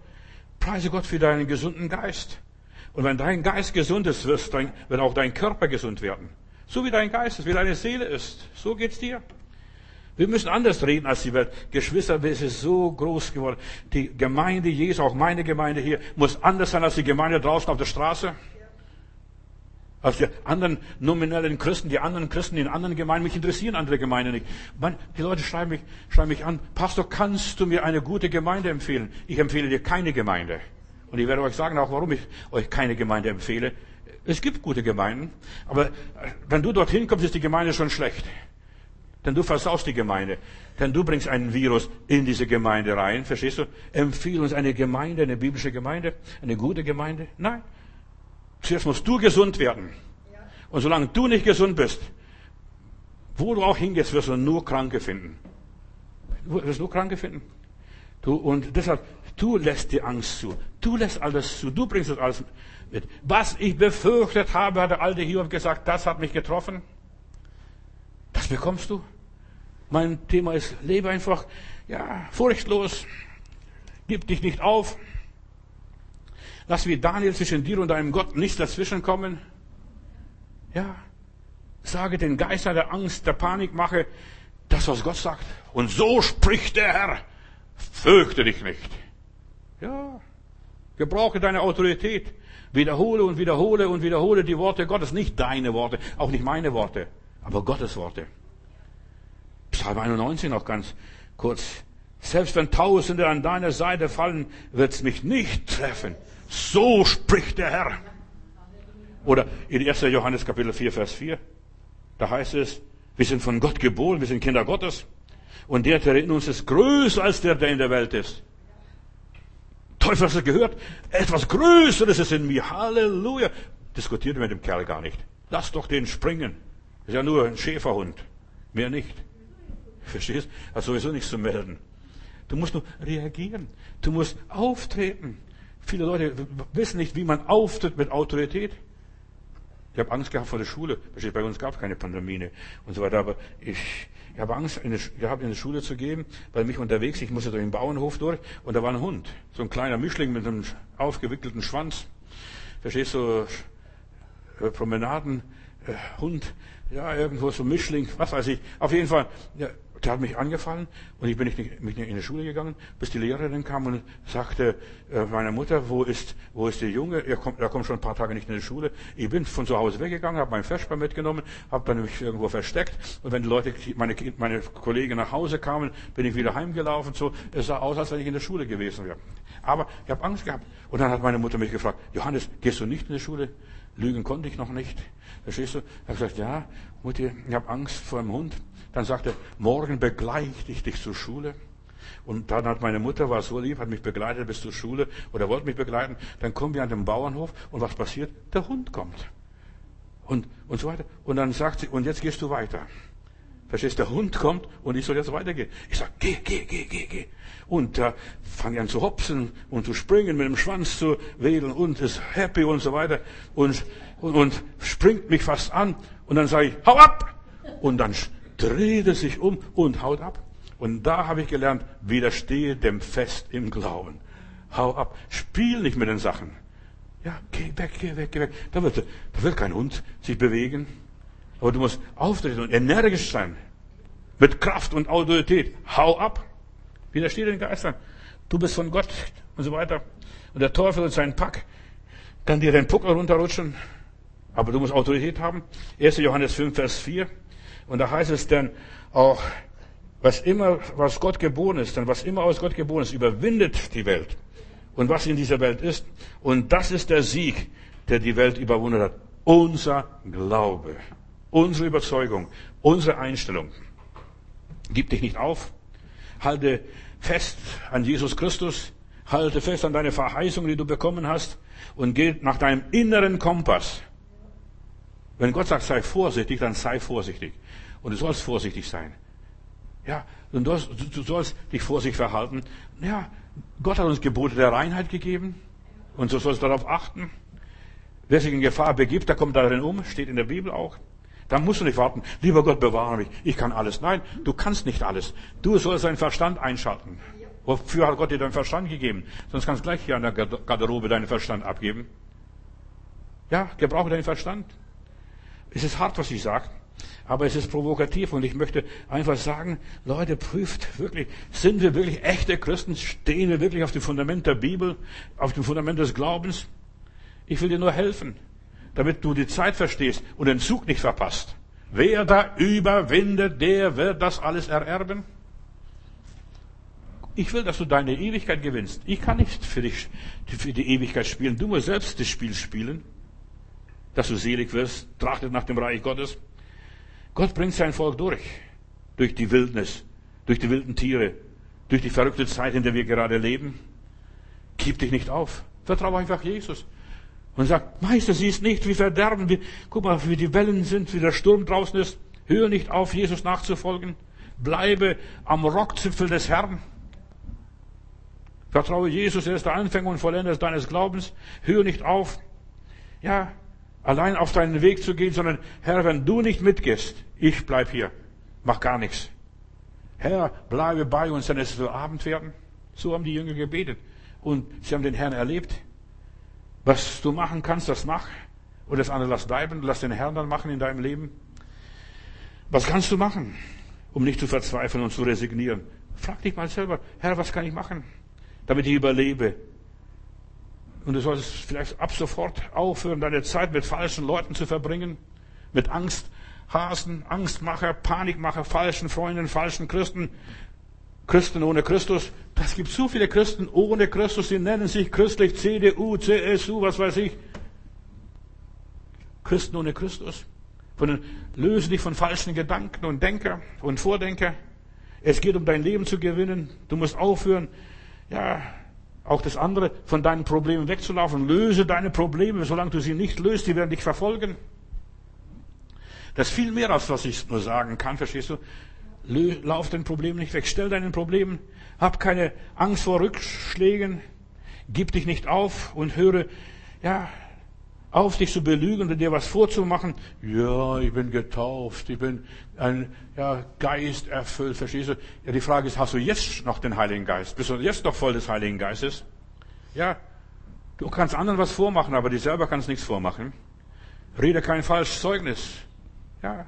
Preise Gott für deinen gesunden Geist. Und wenn dein Geist gesund ist, wird auch dein Körper gesund werden. So wie dein Geist ist, wie deine Seele ist. So geht's dir. Wir müssen anders reden als die Welt. Geschwister, es ist so groß geworden. Die Gemeinde Jesu, auch meine Gemeinde hier, muss anders sein als die Gemeinde draußen auf der Straße. Als die anderen nominellen Christen, die anderen Christen in anderen Gemeinden. Mich interessieren andere Gemeinden nicht. Man, die Leute schreiben mich, schreiben mich an, Pastor, kannst du mir eine gute Gemeinde empfehlen? Ich empfehle dir keine Gemeinde. Und ich werde euch sagen auch, warum ich euch keine Gemeinde empfehle. Es gibt gute Gemeinden, aber wenn du dorthin kommst, ist die Gemeinde schon schlecht. Denn du versaust die Gemeinde. Denn du bringst einen Virus in diese Gemeinde rein. Verstehst du? Empfiehl uns eine Gemeinde, eine biblische Gemeinde, eine gute Gemeinde. Nein. Zuerst musst du gesund werden. Und solange du nicht gesund bist, wo du auch hingehst, wirst du nur Kranke finden. Du wirst nur Kranke finden. Du, und deshalb, du lässt die Angst zu. Du lässt alles zu. Du bringst das alles mit. Was ich befürchtet habe, hat der alte Hiob gesagt, das hat mich getroffen. Das bekommst du. Mein Thema ist, lebe einfach, ja, furchtlos. Gib dich nicht auf. Lass wie Daniel zwischen dir und deinem Gott nichts dazwischenkommen. Ja. Sage den Geistern der Angst, der Panik, mache das, was Gott sagt. Und so spricht der Herr. Fürchte dich nicht. Ja. Gebrauche deine Autorität. Wiederhole und wiederhole und wiederhole die Worte Gottes. Nicht deine Worte, auch nicht meine Worte aber Gottes Worte. Psalm 91 noch ganz kurz. Selbst wenn Tausende an deiner Seite fallen, wird's mich nicht treffen. So spricht der Herr. Oder in 1. Johannes Kapitel 4, Vers 4. Da heißt es, wir sind von Gott geboren, wir sind Kinder Gottes. Und der, der in uns ist, größer als der, der in der Welt ist. Teufel, hast du gehört? Etwas Größeres ist in mir. Halleluja. Diskutiert mit dem Kerl gar nicht. Lass doch den springen. Ist ja nur ein Schäferhund. Mehr nicht. Verstehst? Hat sowieso nichts zu melden. Du musst nur reagieren. Du musst auftreten. Viele Leute wissen nicht, wie man auftritt mit Autorität. Ich habe Angst gehabt vor der Schule. Bei uns gab es keine Pandemie und so weiter. Aber ich, ich habe Angst gehabt, in die Schule zu gehen, weil mich unterwegs, ich musste durch den Bauernhof durch und da war ein Hund. So ein kleiner Mischling mit einem aufgewickelten Schwanz. Verstehst du? So, äh, Promenaden, äh, Hund ja, irgendwo so Mischling, was weiß ich. Auf jeden Fall, ja, der hat mich angefallen und ich bin nicht, nicht, in die Schule gegangen, bis die Lehrerin kam und sagte äh, meiner Mutter, wo ist, wo ist der Junge? Er kommt, er kommt schon ein paar Tage nicht in die Schule. Ich bin von zu Hause weggegangen, habe mein Vesper mitgenommen, habe dann mich irgendwo versteckt und wenn die Leute, meine, meine Kollegen nach Hause kamen, bin ich wieder heimgelaufen. So, es sah aus, als wenn ich in der Schule gewesen wäre. Aber ich habe Angst gehabt und dann hat meine Mutter mich gefragt: Johannes, gehst du nicht in die Schule? Lügen konnte ich noch nicht. Verstehst du? Er hat gesagt, ja, Mutti, ich habe Angst vor dem Hund. Dann sagte er, morgen begleite ich dich zur Schule. Und dann hat meine Mutter, war so lieb, hat mich begleitet bis zur Schule oder wollte mich begleiten. Dann kommen wir an den Bauernhof und was passiert? Der Hund kommt. Und, und so weiter. Und dann sagt sie, und jetzt gehst du weiter. Verstehst, der Hund kommt und ich soll jetzt weitergehen. Ich sag, geh, geh, geh, geh, geh. Und da äh, fange an zu hopsen und zu springen, mit dem Schwanz zu wedeln und ist happy und so weiter und, und, und springt mich fast an und dann sage ich, hau ab! Und dann dreht er sich um und haut ab. Und da habe ich gelernt, widerstehe dem Fest im Glauben. Hau ab. Spiel nicht mit den Sachen. Ja, geh weg, geh weg, geh weg. Da wird, da wird kein Hund sich bewegen. Aber du musst auftreten und energisch sein. Mit Kraft und Autorität. Hau ab. Widersteh den Geistern. Du bist von Gott und so weiter. Und der Teufel und sein Pack kann dir den Puckel runterrutschen. Aber du musst Autorität haben. 1. Johannes 5, Vers 4. Und da heißt es dann auch, was immer, was Gott geboren ist, denn was immer aus Gott geboren ist, überwindet die Welt. Und was in dieser Welt ist. Und das ist der Sieg, der die Welt überwunden hat. Unser Glaube. Unsere Überzeugung. Unsere Einstellung. Gib dich nicht auf. Halte fest an Jesus Christus. Halte fest an deine Verheißung, die du bekommen hast. Und geh nach deinem inneren Kompass. Wenn Gott sagt, sei vorsichtig, dann sei vorsichtig. Und du sollst vorsichtig sein. Ja, und du, du sollst dich vorsichtig verhalten. Ja, Gott hat uns Gebote der Reinheit gegeben. Und so sollst du darauf achten. Wer sich in Gefahr begibt, der kommt darin um, steht in der Bibel auch. Da musst du nicht warten, lieber Gott bewahre mich, ich kann alles. Nein, du kannst nicht alles. Du sollst deinen Verstand einschalten. Wofür hat Gott dir deinen Verstand gegeben? Sonst kannst du gleich hier an der Garderobe deinen Verstand abgeben. Ja, gebrauche deinen Verstand. Es ist hart, was ich sage, aber es ist provokativ und ich möchte einfach sagen, Leute, prüft wirklich, sind wir wirklich echte Christen? Stehen wir wirklich auf dem Fundament der Bibel, auf dem Fundament des Glaubens? Ich will dir nur helfen, damit du die Zeit verstehst und den Zug nicht verpasst. Wer da überwindet, der wird das alles ererben. Ich will, dass du deine Ewigkeit gewinnst. Ich kann nicht für dich, für die Ewigkeit spielen. Du musst selbst das Spiel spielen dass du selig wirst, trachtet nach dem Reich Gottes. Gott bringt sein Volk durch, durch die Wildnis, durch die wilden Tiere, durch die verrückte Zeit, in der wir gerade leben. Gib dich nicht auf. Vertraue einfach Jesus. Und sag, Meister, siehst nicht, wie verderben wir. Guck mal, wie die Wellen sind, wie der Sturm draußen ist. Hör nicht auf, Jesus nachzufolgen. Bleibe am Rockzipfel des Herrn. Vertraue Jesus, er ist der Anfänger und Vollender deines Glaubens. Hör nicht auf. Ja, allein auf deinen Weg zu gehen, sondern Herr, wenn du nicht mitgehst, ich bleib hier, mach gar nichts. Herr, bleibe bei uns, ist es so Abend werden. So haben die Jünger gebetet. Und sie haben den Herrn erlebt. Was du machen kannst, das mach. Und das andere lass bleiben. Lass den Herrn dann machen in deinem Leben. Was kannst du machen, um nicht zu verzweifeln und zu resignieren? Frag dich mal selber, Herr, was kann ich machen, damit ich überlebe? Und du solltest vielleicht ab sofort aufhören, deine Zeit mit falschen Leuten zu verbringen, mit Angsthasen, Angstmacher, Panikmacher, falschen Freunden, falschen Christen, Christen ohne Christus. Das gibt so viele Christen ohne Christus, die nennen sich christlich CDU, CSU, was weiß ich. Christen ohne Christus. Von den, löse dich von falschen Gedanken und Denker und Vordenker. Es geht um dein Leben zu gewinnen. Du musst aufhören, ja, auch das andere, von deinen Problemen wegzulaufen. Löse deine Probleme, solange du sie nicht löst, die werden dich verfolgen. Das ist viel mehr, als was ich nur sagen kann, verstehst du? Lauf den Problemen nicht weg, stell deinen Problemen, hab keine Angst vor Rückschlägen, gib dich nicht auf und höre, ja, auf, dich zu belügen und dir was vorzumachen. Ja, ich bin getauft, ich bin ein ja, Geist erfüllt, verstehst du? Ja, die Frage ist, hast du jetzt noch den Heiligen Geist? Bist du jetzt noch voll des Heiligen Geistes? Ja, du kannst anderen was vormachen, aber dir selber kannst nichts vormachen. Rede kein falsches Zeugnis. Ja,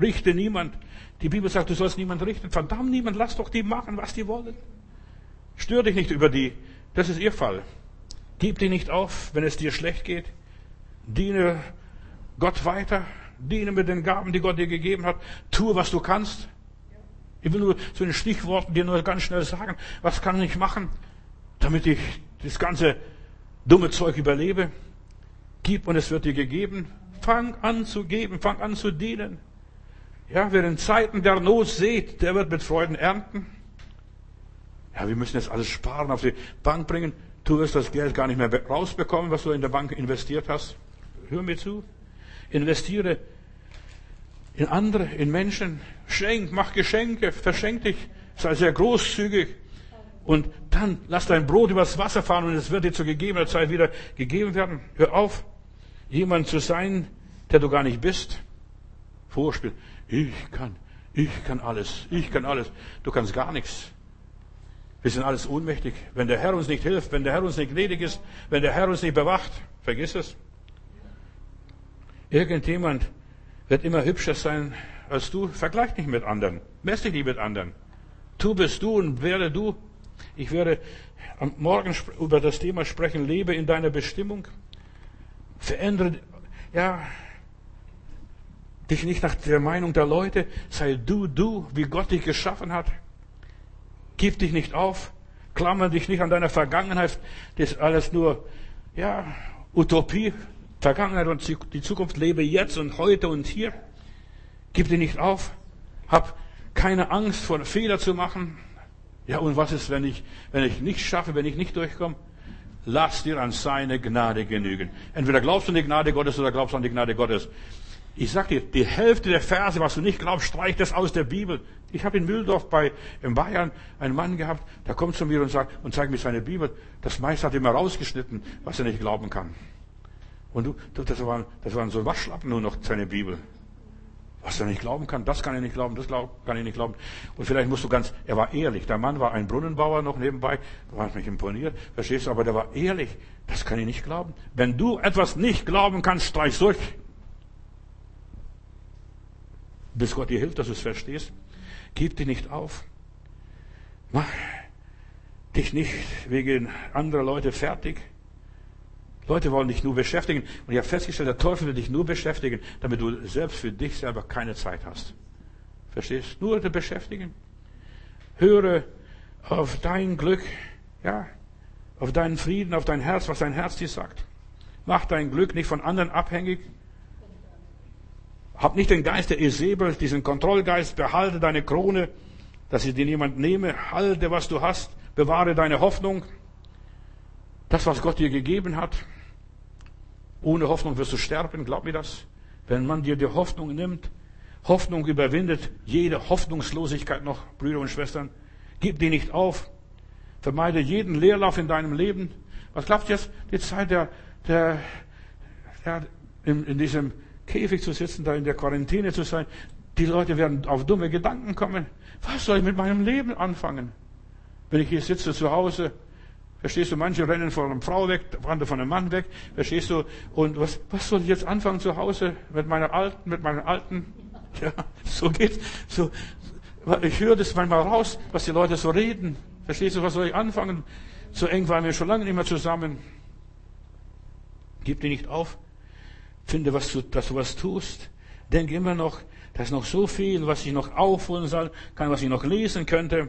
richte niemand. Die Bibel sagt, du sollst niemand richten. Verdammt niemand, lass doch die machen, was die wollen. Stör dich nicht über die. Das ist ihr Fall. Gib dich nicht auf, wenn es dir schlecht geht. Diene Gott weiter. Diene mit den Gaben, die Gott dir gegeben hat. Tue, was du kannst. Ich will nur zu den Stichworten dir nur ganz schnell sagen, was kann ich machen, damit ich das ganze dumme Zeug überlebe. Gib und es wird dir gegeben. Fang an zu geben, fang an zu dienen. Ja, wer in Zeiten der Not sieht, der wird mit Freuden ernten. Ja, wir müssen jetzt alles sparen, auf die Bank bringen. Du wirst das Geld gar nicht mehr rausbekommen, was du in der Bank investiert hast hör mir zu. Investiere in andere, in Menschen. Schenk, mach Geschenke, verschenk dich, sei sehr großzügig. Und dann lass dein Brot übers Wasser fahren und es wird dir zu gegebener Zeit wieder gegeben werden. Hör auf, jemand zu sein, der du gar nicht bist. Vorspiel. Ich kann, ich kann alles, ich kann alles. Du kannst gar nichts. Wir sind alles ohnmächtig. Wenn der Herr uns nicht hilft, wenn der Herr uns nicht gnädig ist, wenn der Herr uns nicht bewacht, Vergiss es. Irgendjemand wird immer hübscher sein als du. Vergleich nicht mit anderen. Mess dich nicht mit anderen. Du bist du und werde du. Ich werde am Morgen über das Thema sprechen. Lebe in deiner Bestimmung. Verändere, ja, dich nicht nach der Meinung der Leute. Sei du, du, wie Gott dich geschaffen hat. Gib dich nicht auf. Klammer dich nicht an deiner Vergangenheit. Das ist alles nur, ja, Utopie. Vergangenheit und die Zukunft lebe jetzt und heute und hier. Gib dich nicht auf. Hab keine Angst vor Fehler zu machen. Ja, und was ist, wenn ich, wenn ich nicht schaffe, wenn ich nicht durchkomme? Lass dir an seine Gnade genügen. Entweder glaubst du an die Gnade Gottes oder glaubst du an die Gnade Gottes. Ich sag dir, die Hälfte der Verse, was du nicht glaubst, streich das aus der Bibel. Ich habe in Mühldorf bei, in Bayern einen Mann gehabt, der kommt zu mir und sagt, und zeigt mir seine Bibel. Das meiste hat immer rausgeschnitten, was er nicht glauben kann. Und du, das waren, das waren so Waschlappen nur noch, seine Bibel. Was er nicht glauben kann, das kann er nicht glauben, das glaub, kann ich nicht glauben. Und vielleicht musst du ganz, er war ehrlich. Der Mann war ein Brunnenbauer noch nebenbei, da hat mich imponiert, verstehst du, aber der war ehrlich. Das kann ich nicht glauben. Wenn du etwas nicht glauben kannst, streich durch. Bis Gott dir hilft, dass du es verstehst. Gib dich nicht auf. Mach dich nicht wegen anderer Leute fertig. Leute wollen dich nur beschäftigen. Und ich habe festgestellt, der Teufel will dich nur beschäftigen, damit du selbst für dich selber keine Zeit hast. Verstehst? Nur zu beschäftigen. Höre auf dein Glück, ja, auf deinen Frieden, auf dein Herz, was dein Herz dir sagt. Mach dein Glück nicht von anderen abhängig. Hab nicht den Geist der Esebel, diesen Kontrollgeist, behalte deine Krone, dass sie dir niemand nehme, halte, was du hast, bewahre deine Hoffnung, das, was Gott dir gegeben hat. Ohne Hoffnung wirst du sterben, glaub mir das. Wenn man dir die Hoffnung nimmt, Hoffnung überwindet jede Hoffnungslosigkeit noch, Brüder und Schwestern. Gib die nicht auf. Vermeide jeden Leerlauf in deinem Leben. Was glaubt jetzt? Die Zeit der, der, der in, in diesem Käfig zu sitzen, da in der Quarantäne zu sein. Die Leute werden auf dumme Gedanken kommen. Was soll ich mit meinem Leben anfangen? Wenn ich hier sitze zu Hause, Verstehst du, manche rennen von einer Frau weg, andere von einem Mann weg. Verstehst du? Und was, was soll ich jetzt anfangen zu Hause mit meiner Alten, mit meinen Alten? Ja, so geht's. So, ich höre das manchmal raus, was die Leute so reden. Verstehst du, was soll ich anfangen? So eng waren wir schon lange nicht mehr zusammen. Gib dir nicht auf. Finde, was du, dass du was tust. Denk immer noch, da ist noch so viel, was ich noch aufholen soll, kann, was ich noch lesen könnte.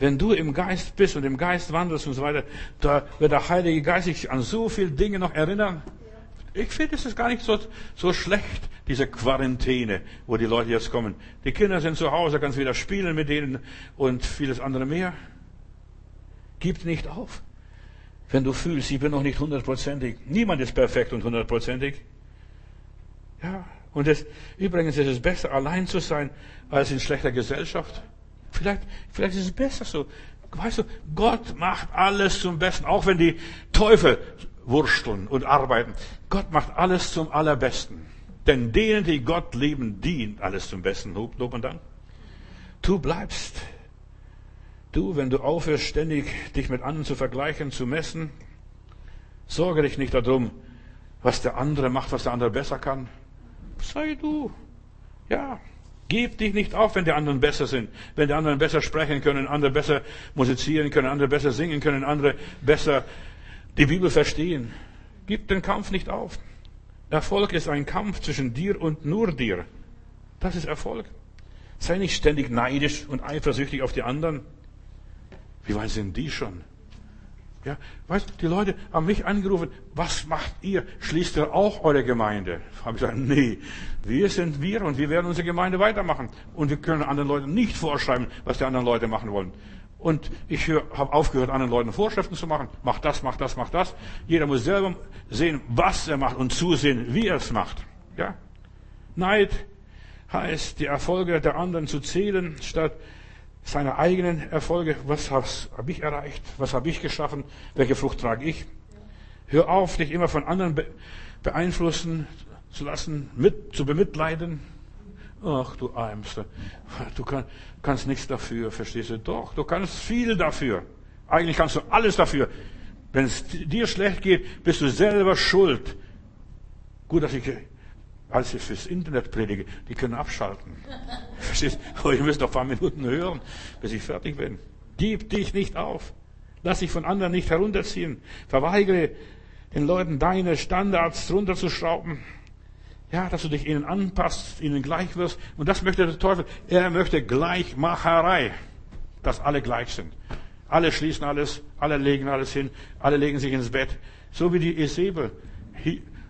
Wenn du im Geist bist und im Geist wandelst und so weiter, da wird der Heilige Geist sich an so viele Dinge noch erinnern. Ich finde, es ist gar nicht so, so schlecht, diese Quarantäne, wo die Leute jetzt kommen. Die Kinder sind zu Hause, kannst wieder spielen mit denen und vieles andere mehr. Gib nicht auf. Wenn du fühlst, ich bin noch nicht hundertprozentig. Niemand ist perfekt und hundertprozentig. Ja. Und es, übrigens ist es besser, allein zu sein, als in schlechter Gesellschaft. Vielleicht, vielleicht ist es besser so. Weißt du, Gott macht alles zum Besten, auch wenn die Teufel wursteln und arbeiten. Gott macht alles zum Allerbesten. Denn denen, die Gott lieben, dient alles zum Besten. Lob, Lob und Dank. Du bleibst. Du, wenn du aufhörst, ständig dich mit anderen zu vergleichen, zu messen, sorge dich nicht darum, was der andere macht, was der andere besser kann. Sei du. Ja, Gib dich nicht auf, wenn die anderen besser sind, wenn die anderen besser sprechen können, andere besser musizieren können, andere besser singen können, andere besser die Bibel verstehen. Gib den Kampf nicht auf. Erfolg ist ein Kampf zwischen dir und nur dir. Das ist Erfolg. Sei nicht ständig neidisch und eifersüchtig auf die anderen. Wie weit sind die schon? Ja, weißt, die Leute haben mich angerufen, was macht ihr? Schließt ihr auch eure Gemeinde? Habe ich gesagt, nee, wir sind wir und wir werden unsere Gemeinde weitermachen. Und wir können anderen Leuten nicht vorschreiben, was die anderen Leute machen wollen. Und ich habe aufgehört, anderen Leuten Vorschriften zu machen. Mach das, mach das, mach das. Jeder muss selber sehen, was er macht und zusehen, wie er es macht. Ja? Neid heißt, die Erfolge der anderen zu zählen, statt seine eigenen Erfolge. Was habe ich erreicht? Was habe ich geschaffen? Welche Frucht trage ich? Hör auf, dich immer von anderen beeinflussen zu lassen, mit, zu bemitleiden. Ach, du Ärmste. Du kann, kannst nichts dafür, verstehst du? Doch, du kannst viel dafür. Eigentlich kannst du alles dafür. Wenn es dir schlecht geht, bist du selber schuld. Gut, dass ich, als ich fürs Internet predige, die können abschalten. Verstehst? Aber ihr müsst noch ein paar Minuten hören, bis ich fertig bin. Gib dich nicht auf. Lass dich von anderen nicht herunterziehen. Verweigere den Leuten deine Standards runterzuschrauben. Ja, dass du dich ihnen anpasst, ihnen gleich wirst. Und das möchte der Teufel. Er möchte Gleichmacherei. Dass alle gleich sind. Alle schließen alles, alle legen alles hin, alle legen sich ins Bett. So wie die Isabel.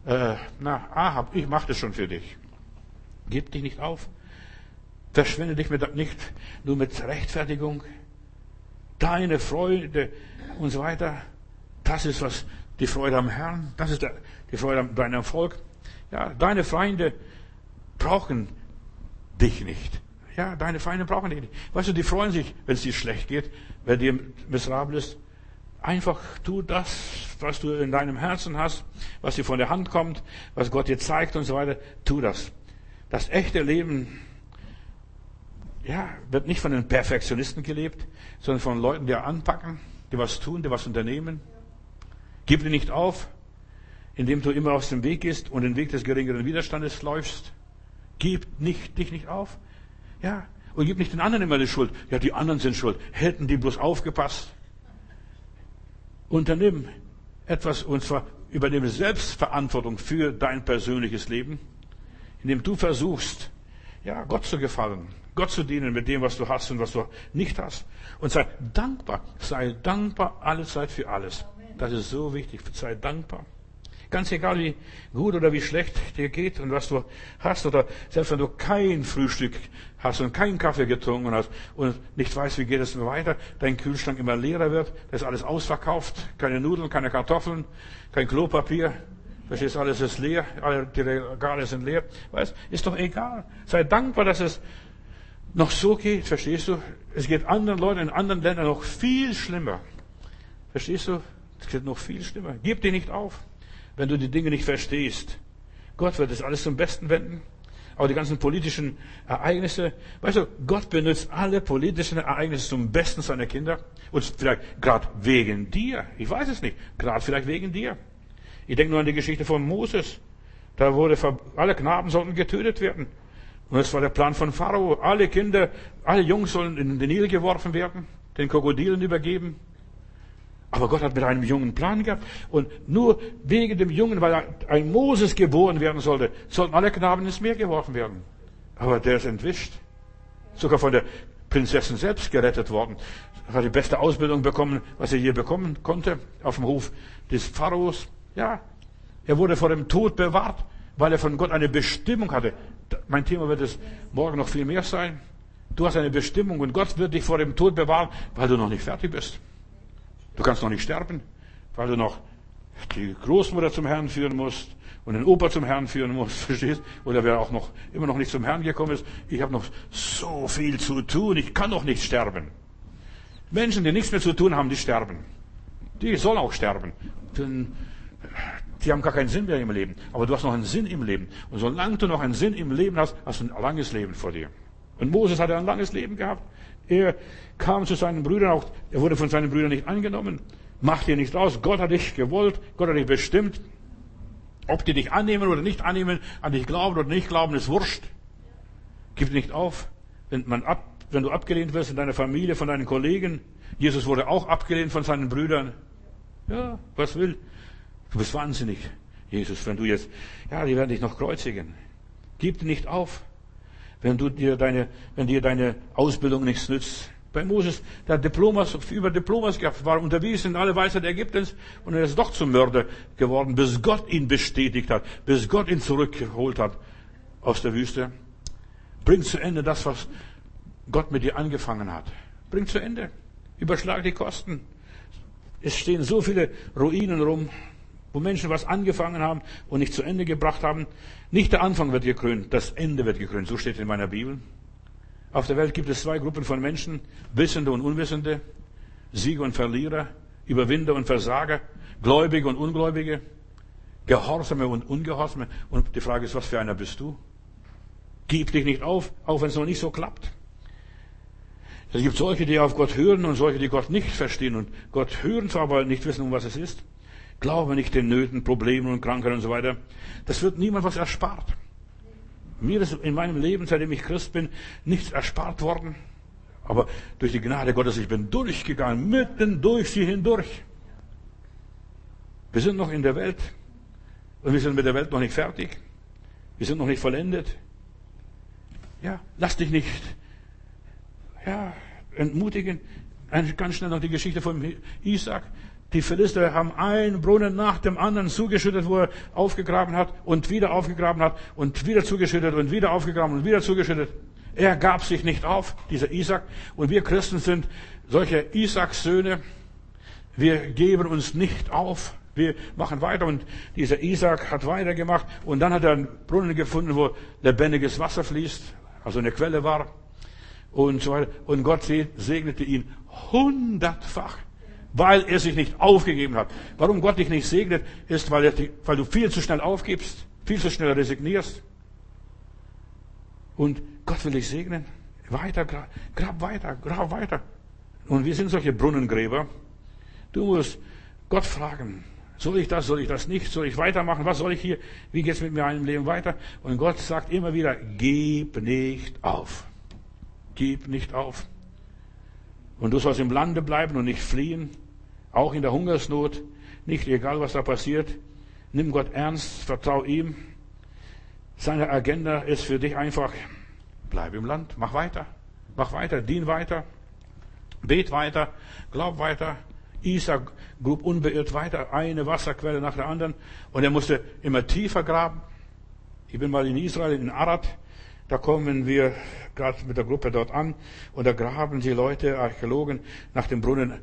Äh, na, Ahab, ich mache das schon für dich. Gib dich nicht auf. Verschwende dich mit, nicht nur mit Rechtfertigung. Deine Freude und so weiter. Das ist was, die Freude am Herrn. Das ist die Freude an deinem Volk. Ja, deine Feinde brauchen dich nicht. Ja, deine Feinde brauchen dich nicht. Weißt du, die freuen sich, wenn es dir schlecht geht, wenn dir miserabel ist. Einfach tu das, was du in deinem Herzen hast, was dir von der Hand kommt, was Gott dir zeigt und so weiter. Tu das. Das echte Leben, ja, wird nicht von den Perfektionisten gelebt, sondern von Leuten, die anpacken, die was tun, die was unternehmen. Gib dir nicht auf indem du immer aus dem Weg gehst und den Weg des geringeren Widerstandes läufst. Gib nicht, dich nicht auf. Ja. Und gib nicht den anderen immer die Schuld. Ja, die anderen sind schuld. Hätten die bloß aufgepasst. Unternimm etwas, und zwar übernehme Selbstverantwortung für dein persönliches Leben, indem du versuchst, ja, Gott zu gefallen, Gott zu dienen mit dem, was du hast und was du nicht hast. Und sei dankbar. Sei dankbar alle Zeit für alles. Das ist so wichtig. Sei dankbar. Ganz egal, wie gut oder wie schlecht dir geht und was du hast oder selbst wenn du kein Frühstück hast und keinen Kaffee getrunken hast und nicht weißt, wie geht es weiter, dein Kühlschrank immer leerer wird, da ist alles ausverkauft, keine Nudeln, keine Kartoffeln, kein Klopapier, verstehst, alles ist leer, alle die Regale sind leer, weißt, ist doch egal. Sei dankbar, dass es noch so geht, verstehst du? Es geht anderen Leuten in anderen Ländern noch viel schlimmer. Verstehst du? Es geht noch viel schlimmer. Gib dir nicht auf wenn du die Dinge nicht verstehst. Gott wird das alles zum Besten wenden. Aber die ganzen politischen Ereignisse, weißt du, Gott benutzt alle politischen Ereignisse zum Besten seiner Kinder. Und vielleicht gerade wegen dir. Ich weiß es nicht. Gerade vielleicht wegen dir. Ich denke nur an die Geschichte von Moses. Da wurde, alle Knaben sollten getötet werden. Und das war der Plan von Pharao. Alle Kinder, alle Jungs sollen in den Nil geworfen werden, den Krokodilen übergeben. Aber Gott hat mit einem Jungen Plan gehabt. Und nur wegen dem Jungen, weil ein Moses geboren werden sollte, sollten alle Knaben ins Meer geworfen werden. Aber der ist entwischt. Sogar von der Prinzessin selbst gerettet worden. Hat die beste Ausbildung bekommen, was er je bekommen konnte, auf dem Hof des Pharaos. Ja. Er wurde vor dem Tod bewahrt, weil er von Gott eine Bestimmung hatte. Mein Thema wird es morgen noch viel mehr sein. Du hast eine Bestimmung und Gott wird dich vor dem Tod bewahren, weil du noch nicht fertig bist. Du kannst noch nicht sterben, weil du noch die Großmutter zum Herrn führen musst und den Opa zum Herrn führen musst, verstehst? Oder wer auch noch immer noch nicht zum Herrn gekommen ist, ich habe noch so viel zu tun, ich kann noch nicht sterben. Menschen, die nichts mehr zu tun haben, die sterben. Die sollen auch sterben. Denn die haben gar keinen Sinn mehr im Leben. Aber du hast noch einen Sinn im Leben. Und solange du noch einen Sinn im Leben hast, hast du ein langes Leben vor dir. Und Moses hatte ein langes Leben gehabt. Er kam zu seinen Brüdern auch, er wurde von seinen Brüdern nicht angenommen. Mach dir nichts aus. Gott hat dich gewollt. Gott hat dich bestimmt. Ob die dich annehmen oder nicht annehmen, an dich glauben oder nicht glauben, ist wurscht. Gib nicht auf. Wenn, man ab, wenn du abgelehnt wirst in deiner Familie, von deinen Kollegen. Jesus wurde auch abgelehnt von seinen Brüdern. Ja, was will? Du bist wahnsinnig, Jesus, wenn du jetzt, ja, die werden dich noch kreuzigen. Gib nicht auf wenn du dir deine, wenn dir deine Ausbildung nichts nützt. Bei Moses, der Diplomas, über Diplomas gehabt, war unterwiesen in alle Weisheit Ägyptens und er ist doch zum Mörder geworden, bis Gott ihn bestätigt hat, bis Gott ihn zurückgeholt hat aus der Wüste. Bring zu Ende das, was Gott mit dir angefangen hat. Bring zu Ende. Überschlag die Kosten. Es stehen so viele Ruinen rum wo Menschen was angefangen haben und nicht zu Ende gebracht haben. Nicht der Anfang wird gekrönt, das Ende wird gekrönt. So steht in meiner Bibel. Auf der Welt gibt es zwei Gruppen von Menschen, Wissende und Unwissende, Sieger und Verlierer, Überwinder und Versager, Gläubige und Ungläubige, Gehorsame und Ungehorsame. Und die Frage ist, was für einer bist du? Gib dich nicht auf, auch wenn es noch nicht so klappt. Es gibt solche, die auf Gott hören und solche, die Gott nicht verstehen und Gott hören zwar, aber nicht wissen, um was es ist. Glaube nicht den Nöten, Problemen und Krankheiten und so weiter. Das wird niemand was erspart. Mir ist in meinem Leben, seitdem ich Christ bin, nichts erspart worden. Aber durch die Gnade Gottes, ich bin durchgegangen, mitten durch sie hindurch. Wir sind noch in der Welt und wir sind mit der Welt noch nicht fertig. Wir sind noch nicht vollendet. Ja, lass dich nicht, ja, entmutigen. Ganz schnell noch die Geschichte von Isaac. Die Philister haben einen Brunnen nach dem anderen zugeschüttet, wo er aufgegraben hat und wieder aufgegraben hat und wieder zugeschüttet und wieder aufgegraben und wieder zugeschüttet. Er gab sich nicht auf, dieser Isaac. Und wir Christen sind solche Isaaks Söhne. Wir geben uns nicht auf. Wir machen weiter und dieser Isaac hat weitergemacht und dann hat er einen Brunnen gefunden, wo lebendiges Wasser fließt, also eine Quelle war und so weiter. Und Gott segnete ihn hundertfach, weil er sich nicht aufgegeben hat. Warum Gott dich nicht segnet, ist, weil, er, weil du viel zu schnell aufgibst, viel zu schnell resignierst. Und Gott will dich segnen. Weiter, grab, grab weiter, grab weiter. Und wir sind solche Brunnengräber. Du musst Gott fragen, soll ich das, soll ich das nicht, soll ich weitermachen, was soll ich hier, wie geht's mit meinem Leben weiter? Und Gott sagt immer wieder, gib nicht auf. Gib nicht auf. Und du sollst im Lande bleiben und nicht fliehen, auch in der Hungersnot, nicht egal was da passiert. Nimm Gott ernst, vertrau ihm. Seine Agenda ist für dich einfach, bleib im Land, mach weiter, mach weiter, dien weiter, bet weiter, glaub weiter. Isaac grub unbeirrt weiter, eine Wasserquelle nach der anderen, und er musste immer tiefer graben. Ich bin mal in Israel, in Arad, da kommen wir gerade mit der Gruppe dort an, und da graben die Leute, Archäologen, nach dem Brunnen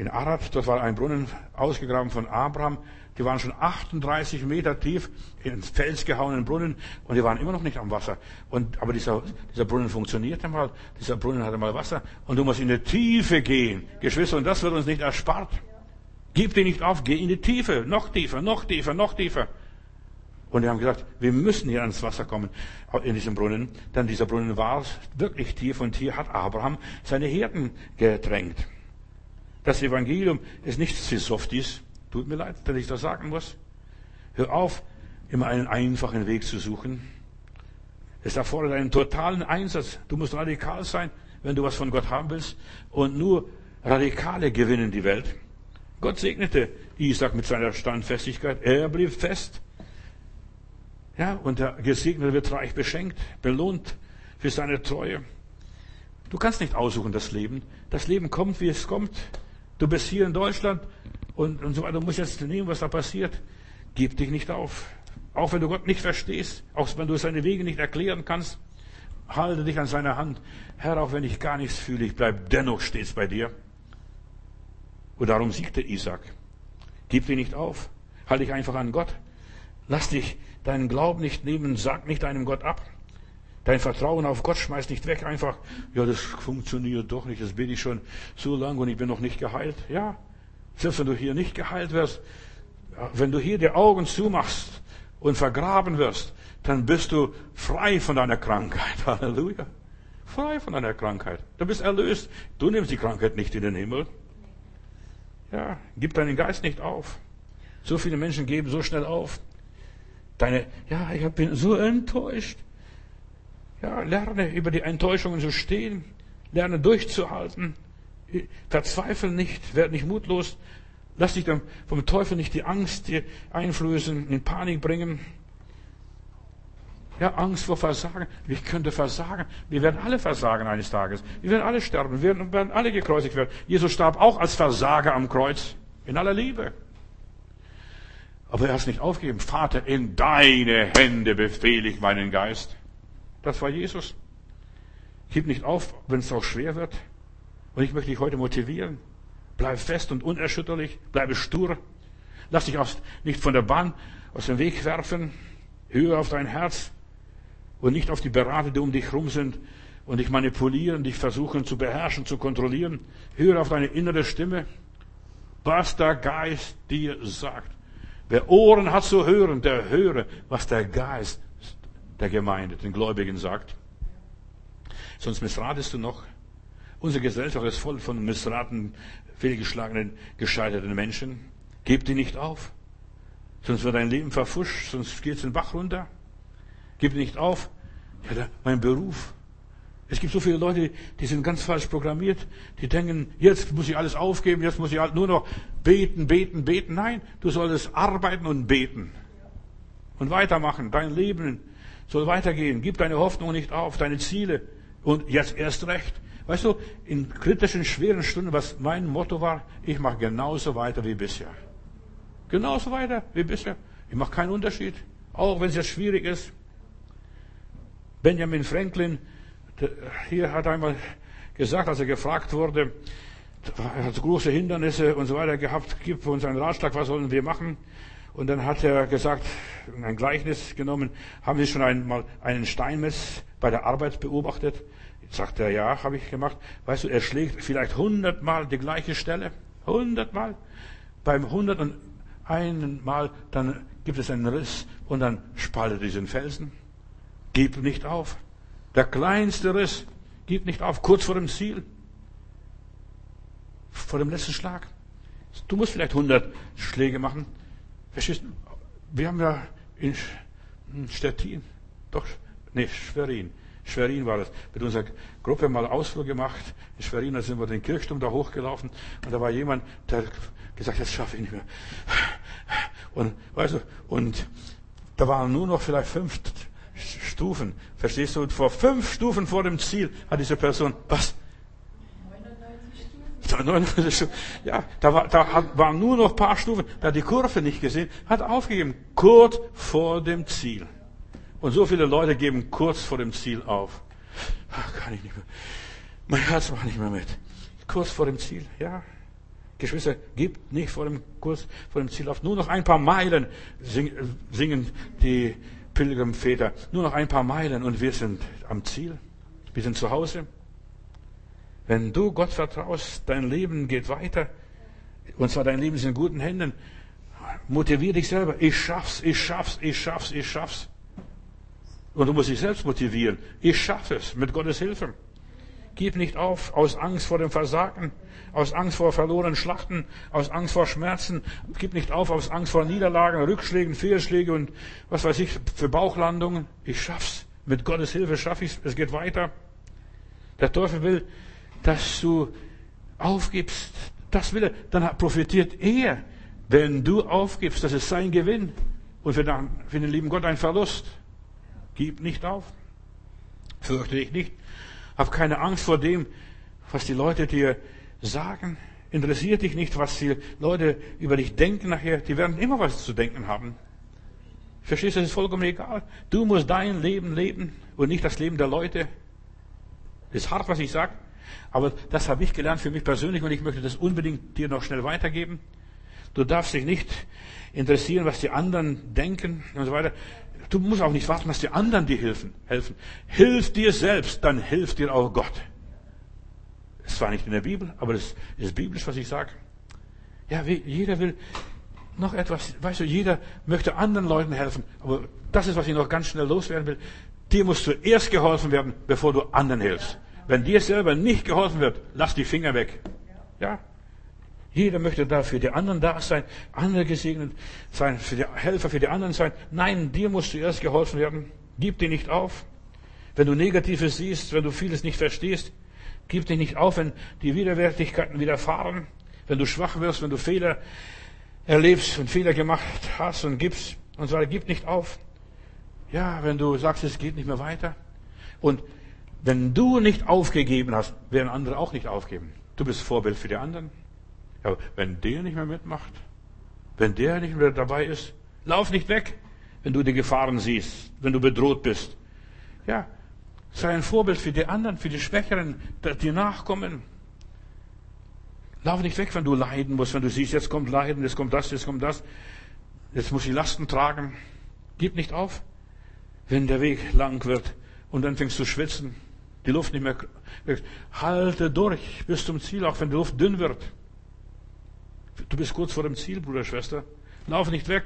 in Arad. Dort war ein Brunnen ausgegraben von Abraham. Die waren schon 38 Meter tief ins Fels gehauenen Brunnen und die waren immer noch nicht am Wasser. Und, aber dieser, dieser Brunnen funktionierte mal, dieser Brunnen hatte mal Wasser und du musst in die Tiefe gehen. Geschwister, und das wird uns nicht erspart. Gib dir nicht auf, geh in die Tiefe, noch tiefer, noch tiefer, noch tiefer. Und wir haben gesagt, wir müssen hier ans Wasser kommen, in diesem Brunnen. Denn dieser Brunnen war wirklich tief und hier hat Abraham seine Herden gedrängt. Das Evangelium ist nichts für Softies. Tut mir leid, dass ich das sagen muss. Hör auf, immer einen einfachen Weg zu suchen. Es erfordert einen totalen Einsatz. Du musst radikal sein, wenn du was von Gott haben willst. Und nur Radikale gewinnen die Welt. Gott segnete Isaac mit seiner Standfestigkeit. Er blieb fest. Ja, und der Gesegnete wird reich beschenkt, belohnt für seine Treue. Du kannst nicht aussuchen das Leben. Das Leben kommt, wie es kommt. Du bist hier in Deutschland, und, und so weiter. Du musst jetzt nehmen, was da passiert. Gib dich nicht auf. Auch wenn du Gott nicht verstehst, auch wenn du seine Wege nicht erklären kannst, halte dich an seiner Hand. Herr, auch wenn ich gar nichts fühle, ich bleib dennoch stets bei dir. Und darum siegte Isaac. Gib dich nicht auf. Halte dich einfach an Gott. Lass dich deinen Glauben nicht nehmen. Sag nicht deinem Gott ab. Dein Vertrauen auf Gott schmeißt nicht weg. Einfach, ja, das funktioniert doch nicht. Das bin ich schon so lange und ich bin noch nicht geheilt. Ja, selbst wenn du hier nicht geheilt wirst, wenn du hier die Augen zumachst und vergraben wirst, dann bist du frei von deiner Krankheit. Halleluja. Frei von deiner Krankheit. Du bist erlöst. Du nimmst die Krankheit nicht in den Himmel. Ja, gib deinen Geist nicht auf. So viele Menschen geben so schnell auf. Deine, ja, ich bin so enttäuscht. Ja, lerne über die Enttäuschungen zu stehen. Lerne durchzuhalten. Verzweifle nicht, werd nicht mutlos. Lass dich vom Teufel nicht die Angst dir einflößen, in Panik bringen. Ja, Angst vor Versagen. Ich könnte versagen. Wir werden alle versagen eines Tages. Wir werden alle sterben. Wir werden alle gekreuzigt werden. Jesus starb auch als Versager am Kreuz. In aller Liebe. Aber er hat es nicht aufgegeben. Vater, in deine Hände befehle ich meinen Geist. Das war Jesus. Gib nicht auf, wenn es auch schwer wird. Und ich möchte dich heute motivieren. Bleib fest und unerschütterlich. Bleibe stur. Lass dich nicht von der Bahn aus dem Weg werfen. Höre auf dein Herz und nicht auf die Berater, die um dich rum sind und dich manipulieren, dich versuchen zu beherrschen, zu kontrollieren. Höre auf deine innere Stimme, was der Geist dir sagt. Wer Ohren hat zu hören, der höre, was der Geist der Gemeinde, den Gläubigen sagt. Sonst missratest du noch Unsere Gesellschaft ist voll von missraten, fehlgeschlagenen, gescheiterten Menschen. Gib die nicht auf. Sonst wird dein Leben verfuscht, sonst geht es den Bach runter. Gib nicht auf. Ja, mein Beruf. Es gibt so viele Leute, die sind ganz falsch programmiert. Die denken, jetzt muss ich alles aufgeben, jetzt muss ich nur noch beten, beten, beten. Nein, du solltest arbeiten und beten. Und weitermachen. Dein Leben soll weitergehen. Gib deine Hoffnung nicht auf, deine Ziele. Und jetzt erst recht. Weißt du, in kritischen, schweren Stunden, was mein Motto war, ich mache genauso weiter wie bisher. Genauso weiter wie bisher. Ich mache keinen Unterschied. Auch wenn es jetzt schwierig ist. Benjamin Franklin, hier hat einmal gesagt, als er gefragt wurde, er hat große Hindernisse und so weiter gehabt, gib uns einen Ratschlag, was sollen wir machen? Und dann hat er gesagt, ein Gleichnis genommen, haben Sie schon einmal einen Steinmetz bei der Arbeit beobachtet? Sagt er, ja, habe ich gemacht. Weißt du, er schlägt vielleicht hundertmal die gleiche Stelle. Hundertmal. Beim hundert und einen Mal, dann gibt es einen Riss und dann spaltet diesen Felsen. Gib nicht auf. Der kleinste Riss. Gib nicht auf. Kurz vor dem Ziel. Vor dem letzten Schlag. Du musst vielleicht hundert Schläge machen. Verstehst du? Wir haben ja in Stettin, doch, nee, Schwerin, Schwerin war das, mit unserer Gruppe mal Ausflug gemacht. In Schwerin, da sind wir den Kirchturm da hochgelaufen und da war jemand, der gesagt, jetzt schaffe ich nicht mehr. Und, weißt du, und da waren nur noch vielleicht fünf Stufen. Verstehst du? Und vor fünf Stufen vor dem Ziel hat diese Person, was? 99 Stufen. Ja, da, war, da waren nur noch ein paar Stufen. Da hat die Kurve nicht gesehen, hat aufgegeben. Kurz vor dem Ziel. Und so viele Leute geben kurz vor dem Ziel auf. Ach, kann ich nicht mehr. Mein Herz macht nicht mehr mit. Kurz vor dem Ziel, ja. Geschwister, gibt nicht vor dem Kurs, vor dem Ziel auf. Nur noch ein paar Meilen singen die Pilgerväter. Nur noch ein paar Meilen und wir sind am Ziel. Wir sind zu Hause. Wenn du Gott vertraust, dein Leben geht weiter. Und zwar dein Leben ist in guten Händen. Motivier dich selber. Ich schaff's, ich schaff's, ich schaff's, ich schaff's. Und du musst dich selbst motivieren. Ich schaffe es mit Gottes Hilfe. Gib nicht auf aus Angst vor dem Versagen, aus Angst vor verlorenen Schlachten, aus Angst vor Schmerzen. Gib nicht auf aus Angst vor Niederlagen, Rückschlägen, Fehlschläge und was weiß ich für Bauchlandungen. Ich schaff's. Mit Gottes Hilfe schaffe ich's. Es geht weiter. Der Teufel will, dass du aufgibst. Das will er. Dann profitiert er, wenn du aufgibst. Das ist sein Gewinn. Und für den, für den lieben Gott ein Verlust. Gib nicht auf. Fürchte dich nicht. Hab keine Angst vor dem, was die Leute dir sagen. Interessiert dich nicht, was die Leute über dich denken nachher. Die werden immer was zu denken haben. Verstehst du, das ist vollkommen egal. Du musst dein Leben leben und nicht das Leben der Leute. Das ist hart, was ich sage. Aber das habe ich gelernt für mich persönlich und ich möchte das unbedingt dir noch schnell weitergeben. Du darfst dich nicht interessieren, was die anderen denken und so weiter. Du musst auch nicht warten, dass die anderen dir helfen. helfen. Hilf dir selbst, dann hilft dir auch Gott. Es war nicht in der Bibel, aber das ist biblisch, was ich sage. Ja, jeder will noch etwas, weißt du, jeder möchte anderen Leuten helfen. Aber das ist, was ich noch ganz schnell loswerden will. Dir muss zuerst geholfen werden, bevor du anderen hilfst. Wenn dir selber nicht geholfen wird, lass die Finger weg. Ja? Jeder möchte da für die anderen da sein, andere gesegnet sein, für die Helfer für die anderen sein. Nein, dir muss zuerst geholfen werden. Gib dir nicht auf. Wenn du Negatives siehst, wenn du vieles nicht verstehst, gib dich nicht auf, wenn die Widerwärtigkeiten widerfahren, wenn du schwach wirst, wenn du Fehler erlebst und Fehler gemacht hast und gibst und so weiter, gib nicht auf. Ja, wenn du sagst, es geht nicht mehr weiter. Und wenn du nicht aufgegeben hast, werden andere auch nicht aufgeben. Du bist Vorbild für die anderen. Ja, wenn der nicht mehr mitmacht, wenn der nicht mehr dabei ist, lauf nicht weg, wenn du die Gefahren siehst, wenn du bedroht bist. Ja, sei ein Vorbild für die anderen, für die Schwächeren, die nachkommen. Lauf nicht weg, wenn du leiden musst, wenn du siehst, jetzt kommt Leiden, jetzt kommt das, jetzt kommt das. Jetzt muss ich Lasten tragen. Gib nicht auf, wenn der Weg lang wird und dann fängst du schwitzen, die Luft nicht mehr. Halte durch bis zum Ziel, auch wenn die Luft dünn wird. Du bist kurz vor dem Ziel, Bruder, Schwester. Lauf nicht weg.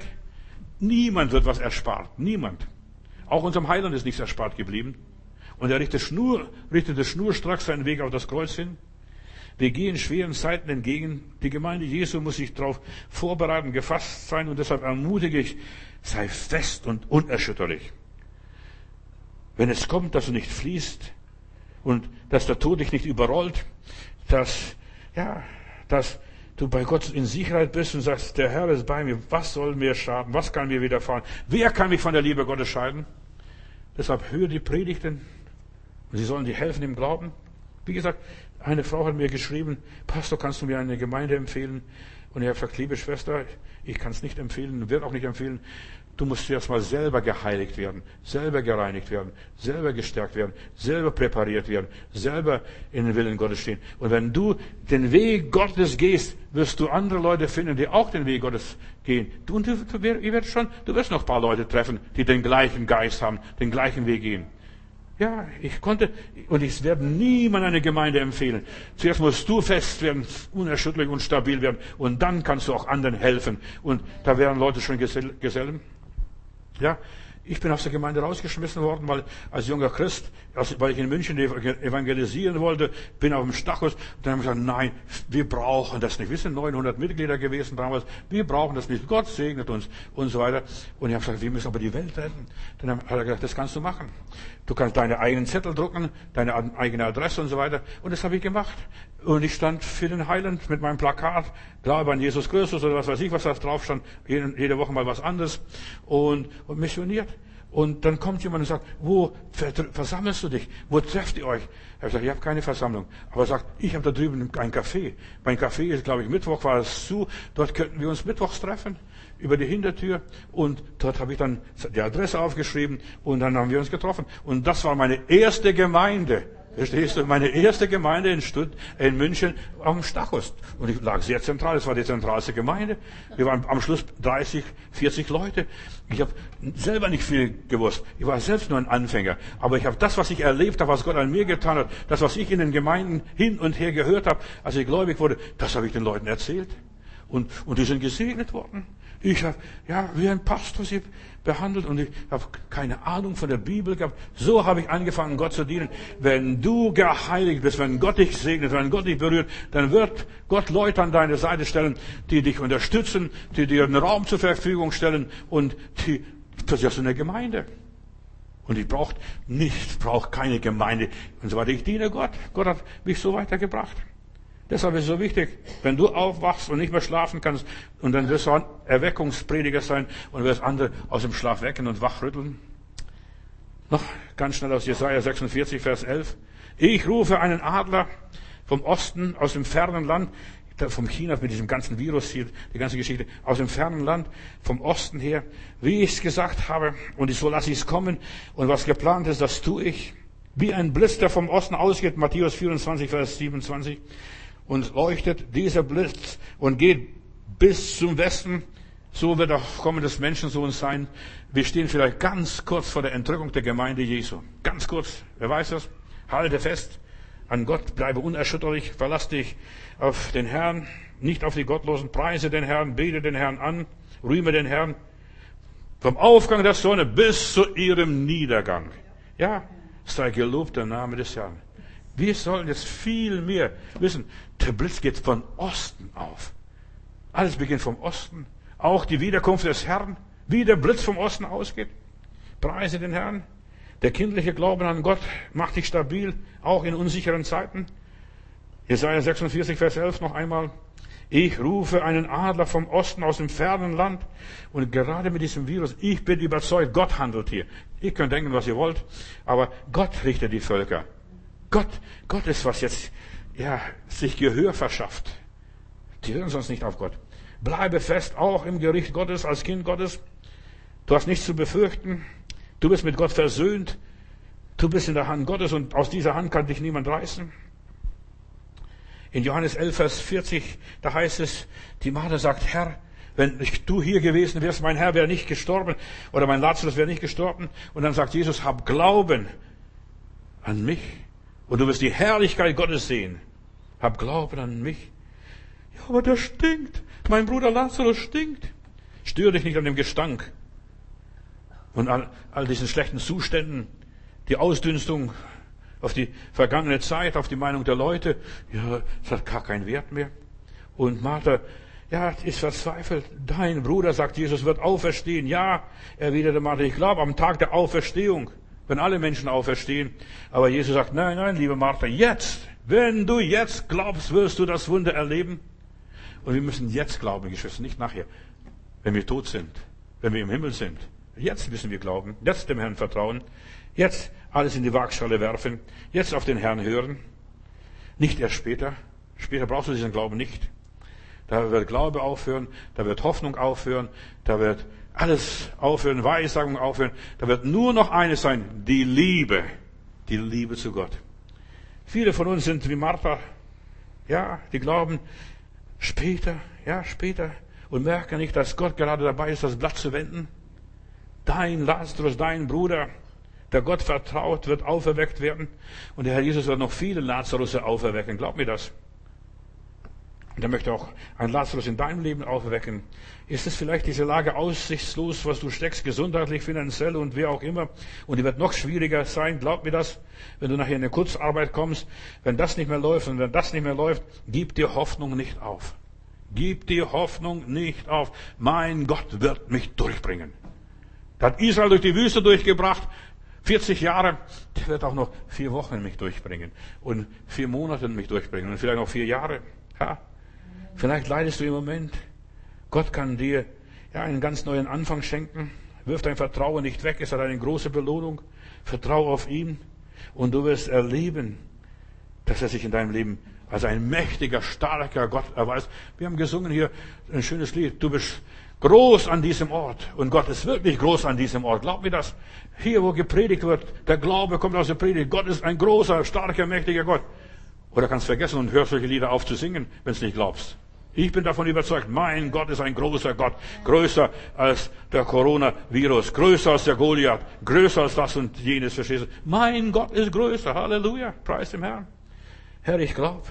Niemand wird was erspart. Niemand. Auch unserem Heiland ist nichts erspart geblieben. Und er richtet, Schnur, richtete schnurstracks seinen Weg auf das Kreuz hin. Wir gehen schweren Zeiten entgegen. Die Gemeinde Jesu muss sich darauf vorbereiten, gefasst sein und deshalb ermutige ich, sei fest und unerschütterlich. Wenn es kommt, dass du nicht fließt und dass der Tod dich nicht überrollt, dass, ja, dass du bei Gott in Sicherheit bist und sagst, der Herr ist bei mir, was soll mir schaden, was kann mir widerfahren, wer kann mich von der Liebe Gottes scheiden? Deshalb höre die Predigten und sie sollen dir helfen im Glauben. Wie gesagt, eine Frau hat mir geschrieben, Pastor, kannst du mir eine Gemeinde empfehlen? Und habe gesagt, liebe Schwester, ich kann es nicht empfehlen, wird auch nicht empfehlen. Du musst erst mal selber geheiligt werden, selber gereinigt werden, selber gestärkt werden, selber präpariert werden, selber in den Willen Gottes stehen. Und wenn du den Weg Gottes gehst, wirst du andere Leute finden, die auch den Weg Gottes gehen. Und du, du, werdet schon, du wirst noch ein paar Leute treffen, die den gleichen Geist haben, den gleichen Weg gehen. Ja, ich konnte, und ich werde niemand eine Gemeinde empfehlen. Zuerst musst du fest werden, unerschütterlich und stabil werden, und dann kannst du auch anderen helfen. Und da wären Leute schon Gesellen. Ja, ich bin aus der Gemeinde rausgeschmissen worden, weil als junger Christ, weil ich in München evangelisieren wollte, bin auf dem Stachus. Und dann haben wir gesagt, nein, wir brauchen das nicht. Wir sind 900 Mitglieder gewesen damals. Wir brauchen das nicht. Gott segnet uns und so weiter. Und ich habe gesagt, wir müssen aber die Welt retten. Dann hat er gesagt, das kannst du machen. Du kannst deine eigenen Zettel drucken, deine eigene Adresse und so weiter. Und das habe ich gemacht. Und ich stand für den Heiland mit meinem Plakat, Glaube an Jesus Christus oder was weiß ich, was da drauf stand. Jede, jede Woche mal was anderes. Und, und missioniert. Und dann kommt jemand und sagt, wo versammelst du dich? Wo trefft ihr euch? Er sagt, ich habe keine Versammlung. Aber er sagt, ich habe da drüben ein Café. Mein Café ist, glaube ich, Mittwoch war es zu. Dort könnten wir uns mittwochs treffen über die Hintertür und dort habe ich dann die Adresse aufgeschrieben und dann haben wir uns getroffen. Und das war meine erste Gemeinde. Verstehst du? Meine erste Gemeinde in, Stutt in München am Stachus. Und ich lag sehr zentral. Es war die zentralste Gemeinde. Wir waren am Schluss 30, 40 Leute. Ich habe selber nicht viel gewusst. Ich war selbst nur ein Anfänger. Aber ich habe das, was ich erlebt habe, was Gott an mir getan hat, das, was ich in den Gemeinden hin und her gehört habe, als ich gläubig wurde, das habe ich den Leuten erzählt. Und, und die sind gesegnet worden. Ich habe, ja, wie ein Pastor sie behandelt und ich habe keine Ahnung von der Bibel gehabt. So habe ich angefangen, Gott zu dienen. Wenn du geheiligt bist, wenn Gott dich segnet, wenn Gott dich berührt, dann wird Gott Leute an deine Seite stellen, die dich unterstützen, die dir einen Raum zur Verfügung stellen und die, das ist eine Gemeinde. Und ich brauche nicht, brauche keine Gemeinde und so weiter. Ich diene Gott. Gott hat mich so weitergebracht. Deshalb ist es so wichtig, wenn du aufwachst und nicht mehr schlafen kannst, und dann wirst du ein Erweckungsprediger sein und wirst andere aus dem Schlaf wecken und wachrütteln. Noch ganz schnell aus Jesaja 46, Vers 11. Ich rufe einen Adler vom Osten, aus dem fernen Land, vom China mit diesem ganzen Virus hier, die ganze Geschichte, aus dem fernen Land, vom Osten her, wie ich es gesagt habe, und so lasse ich es kommen, und was geplant ist, das tue ich. Wie ein Blitz, der vom Osten ausgeht, Matthäus 24, Vers 27 und leuchtet dieser Blitz und geht bis zum Westen. So wird auch Kommen des Menschensohns sein. Wir stehen vielleicht ganz kurz vor der Entrückung der Gemeinde Jesu. Ganz kurz. Wer weiß das? Halte fest an Gott, bleibe unerschütterlich, verlass dich auf den Herrn, nicht auf die Gottlosen, preise den Herrn, bete den Herrn an, rühme den Herrn. Vom Aufgang der Sonne bis zu ihrem Niedergang. Ja, sei gelobt der Name des Herrn. Wir sollen jetzt viel mehr wissen. Der Blitz geht von Osten auf. Alles beginnt vom Osten. Auch die Wiederkunft des Herrn, wie der Blitz vom Osten ausgeht. Preise den Herrn. Der kindliche Glauben an Gott macht dich stabil, auch in unsicheren Zeiten. Jesaja 46, Vers 11 noch einmal. Ich rufe einen Adler vom Osten aus dem fernen Land. Und gerade mit diesem Virus, ich bin überzeugt, Gott handelt hier. Ihr könnt denken, was ihr wollt, aber Gott richtet die Völker. Gott, Gott ist was jetzt, ja, sich Gehör verschafft. Die hören sonst nicht auf Gott. Bleibe fest, auch im Gericht Gottes, als Kind Gottes. Du hast nichts zu befürchten. Du bist mit Gott versöhnt. Du bist in der Hand Gottes und aus dieser Hand kann dich niemand reißen. In Johannes 11, Vers 40, da heißt es, die Martha sagt, Herr, wenn du hier gewesen wärst, mein Herr wäre nicht gestorben oder mein Lazarus wäre nicht gestorben. Und dann sagt Jesus, hab Glauben an mich. Und du wirst die Herrlichkeit Gottes sehen. Hab Glauben an mich. Ja, aber der stinkt. Mein Bruder Lazarus stinkt. Störe dich nicht an dem Gestank und an all diesen schlechten Zuständen. die Ausdünstung, auf die vergangene Zeit, auf die Meinung der Leute. Ja, es hat gar keinen Wert mehr. Und Martha, ja, ist verzweifelt. Dein Bruder, sagt Jesus, wird auferstehen. Ja, erwiderte Martha, ich glaube am Tag der Auferstehung, wenn alle Menschen auferstehen. Aber Jesus sagt, nein, nein, liebe Martha, jetzt, wenn du jetzt glaubst, wirst du das Wunder erleben. Und wir müssen jetzt glauben, Geschwister, nicht nachher, wenn wir tot sind, wenn wir im Himmel sind. Jetzt müssen wir glauben, jetzt dem Herrn vertrauen, jetzt alles in die Waagschale werfen, jetzt auf den Herrn hören, nicht erst später. Später brauchst du diesen Glauben nicht. Da wird Glaube aufhören, da wird Hoffnung aufhören, da wird alles aufhören, Weissagung aufhören. Da wird nur noch eines sein, die Liebe, die Liebe zu Gott. Viele von uns sind wie Martha, ja, die glauben später, ja, später und merken nicht, dass Gott gerade dabei ist, das Blatt zu wenden. Dein Lazarus, dein Bruder, der Gott vertraut, wird auferweckt werden. Und der Herr Jesus wird noch viele Lazarus auferwecken. Glaub mir das. Und er möchte auch einen Lazarus in deinem Leben auferwecken. Ist es vielleicht diese Lage aussichtslos, was du steckst, gesundheitlich, finanziell und wie auch immer? Und die wird noch schwieriger sein. Glaub mir das, wenn du nachher in eine Kurzarbeit kommst. Wenn das nicht mehr läuft und wenn das nicht mehr läuft, gib dir Hoffnung nicht auf. Gib die Hoffnung nicht auf. Mein Gott wird mich durchbringen. Der hat Israel durch die Wüste durchgebracht. 40 Jahre, der wird auch noch vier Wochen mich durchbringen. Und vier Monate mich durchbringen. Und vielleicht noch vier Jahre. Ja. Vielleicht leidest du im Moment. Gott kann dir ja, einen ganz neuen Anfang schenken. Wirf dein Vertrauen nicht weg. Es hat eine große Belohnung. Vertraue auf ihn. Und du wirst erleben, dass er sich in deinem Leben als ein mächtiger, starker Gott erweist. Wir haben gesungen hier ein schönes Lied. Du bist groß an diesem Ort. Und Gott ist wirklich groß an diesem Ort. Glaub mir das. Hier, wo gepredigt wird, der Glaube kommt aus der Predigt. Gott ist ein großer, starker, mächtiger Gott. Oder kannst vergessen und hörst solche Lieder auf zu singen, wenn du nicht glaubst. Ich bin davon überzeugt, mein Gott ist ein großer Gott, größer als der Coronavirus, größer als der Goliath, größer als das und jenes, verstehst du? Mein Gott ist größer, Halleluja, preis dem Herrn. Herr, ich glaube,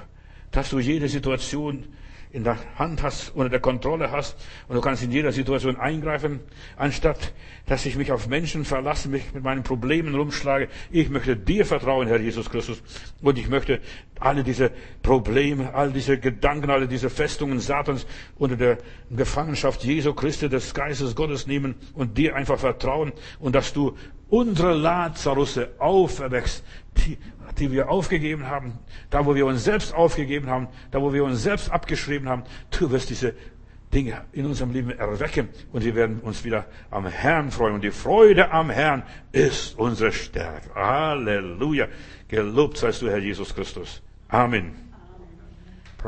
dass du jede Situation in der Hand hast, unter der Kontrolle hast und du kannst in jeder Situation eingreifen, anstatt dass ich mich auf Menschen verlasse, mich mit meinen Problemen rumschlage. Ich möchte dir vertrauen, Herr Jesus Christus, und ich möchte alle diese Probleme, all diese Gedanken, alle diese Festungen Satans unter der Gefangenschaft Jesu Christi, des Geistes Gottes nehmen und dir einfach vertrauen und dass du unsere Lazarusse auferwächst, die die wir aufgegeben haben, da wo wir uns selbst aufgegeben haben, da wo wir uns selbst abgeschrieben haben, du wirst diese Dinge in unserem Leben erwecken und wir werden uns wieder am Herrn freuen. Und die Freude am Herrn ist unsere Stärke. Halleluja. Gelobt seist du, Herr Jesus Christus. Amen.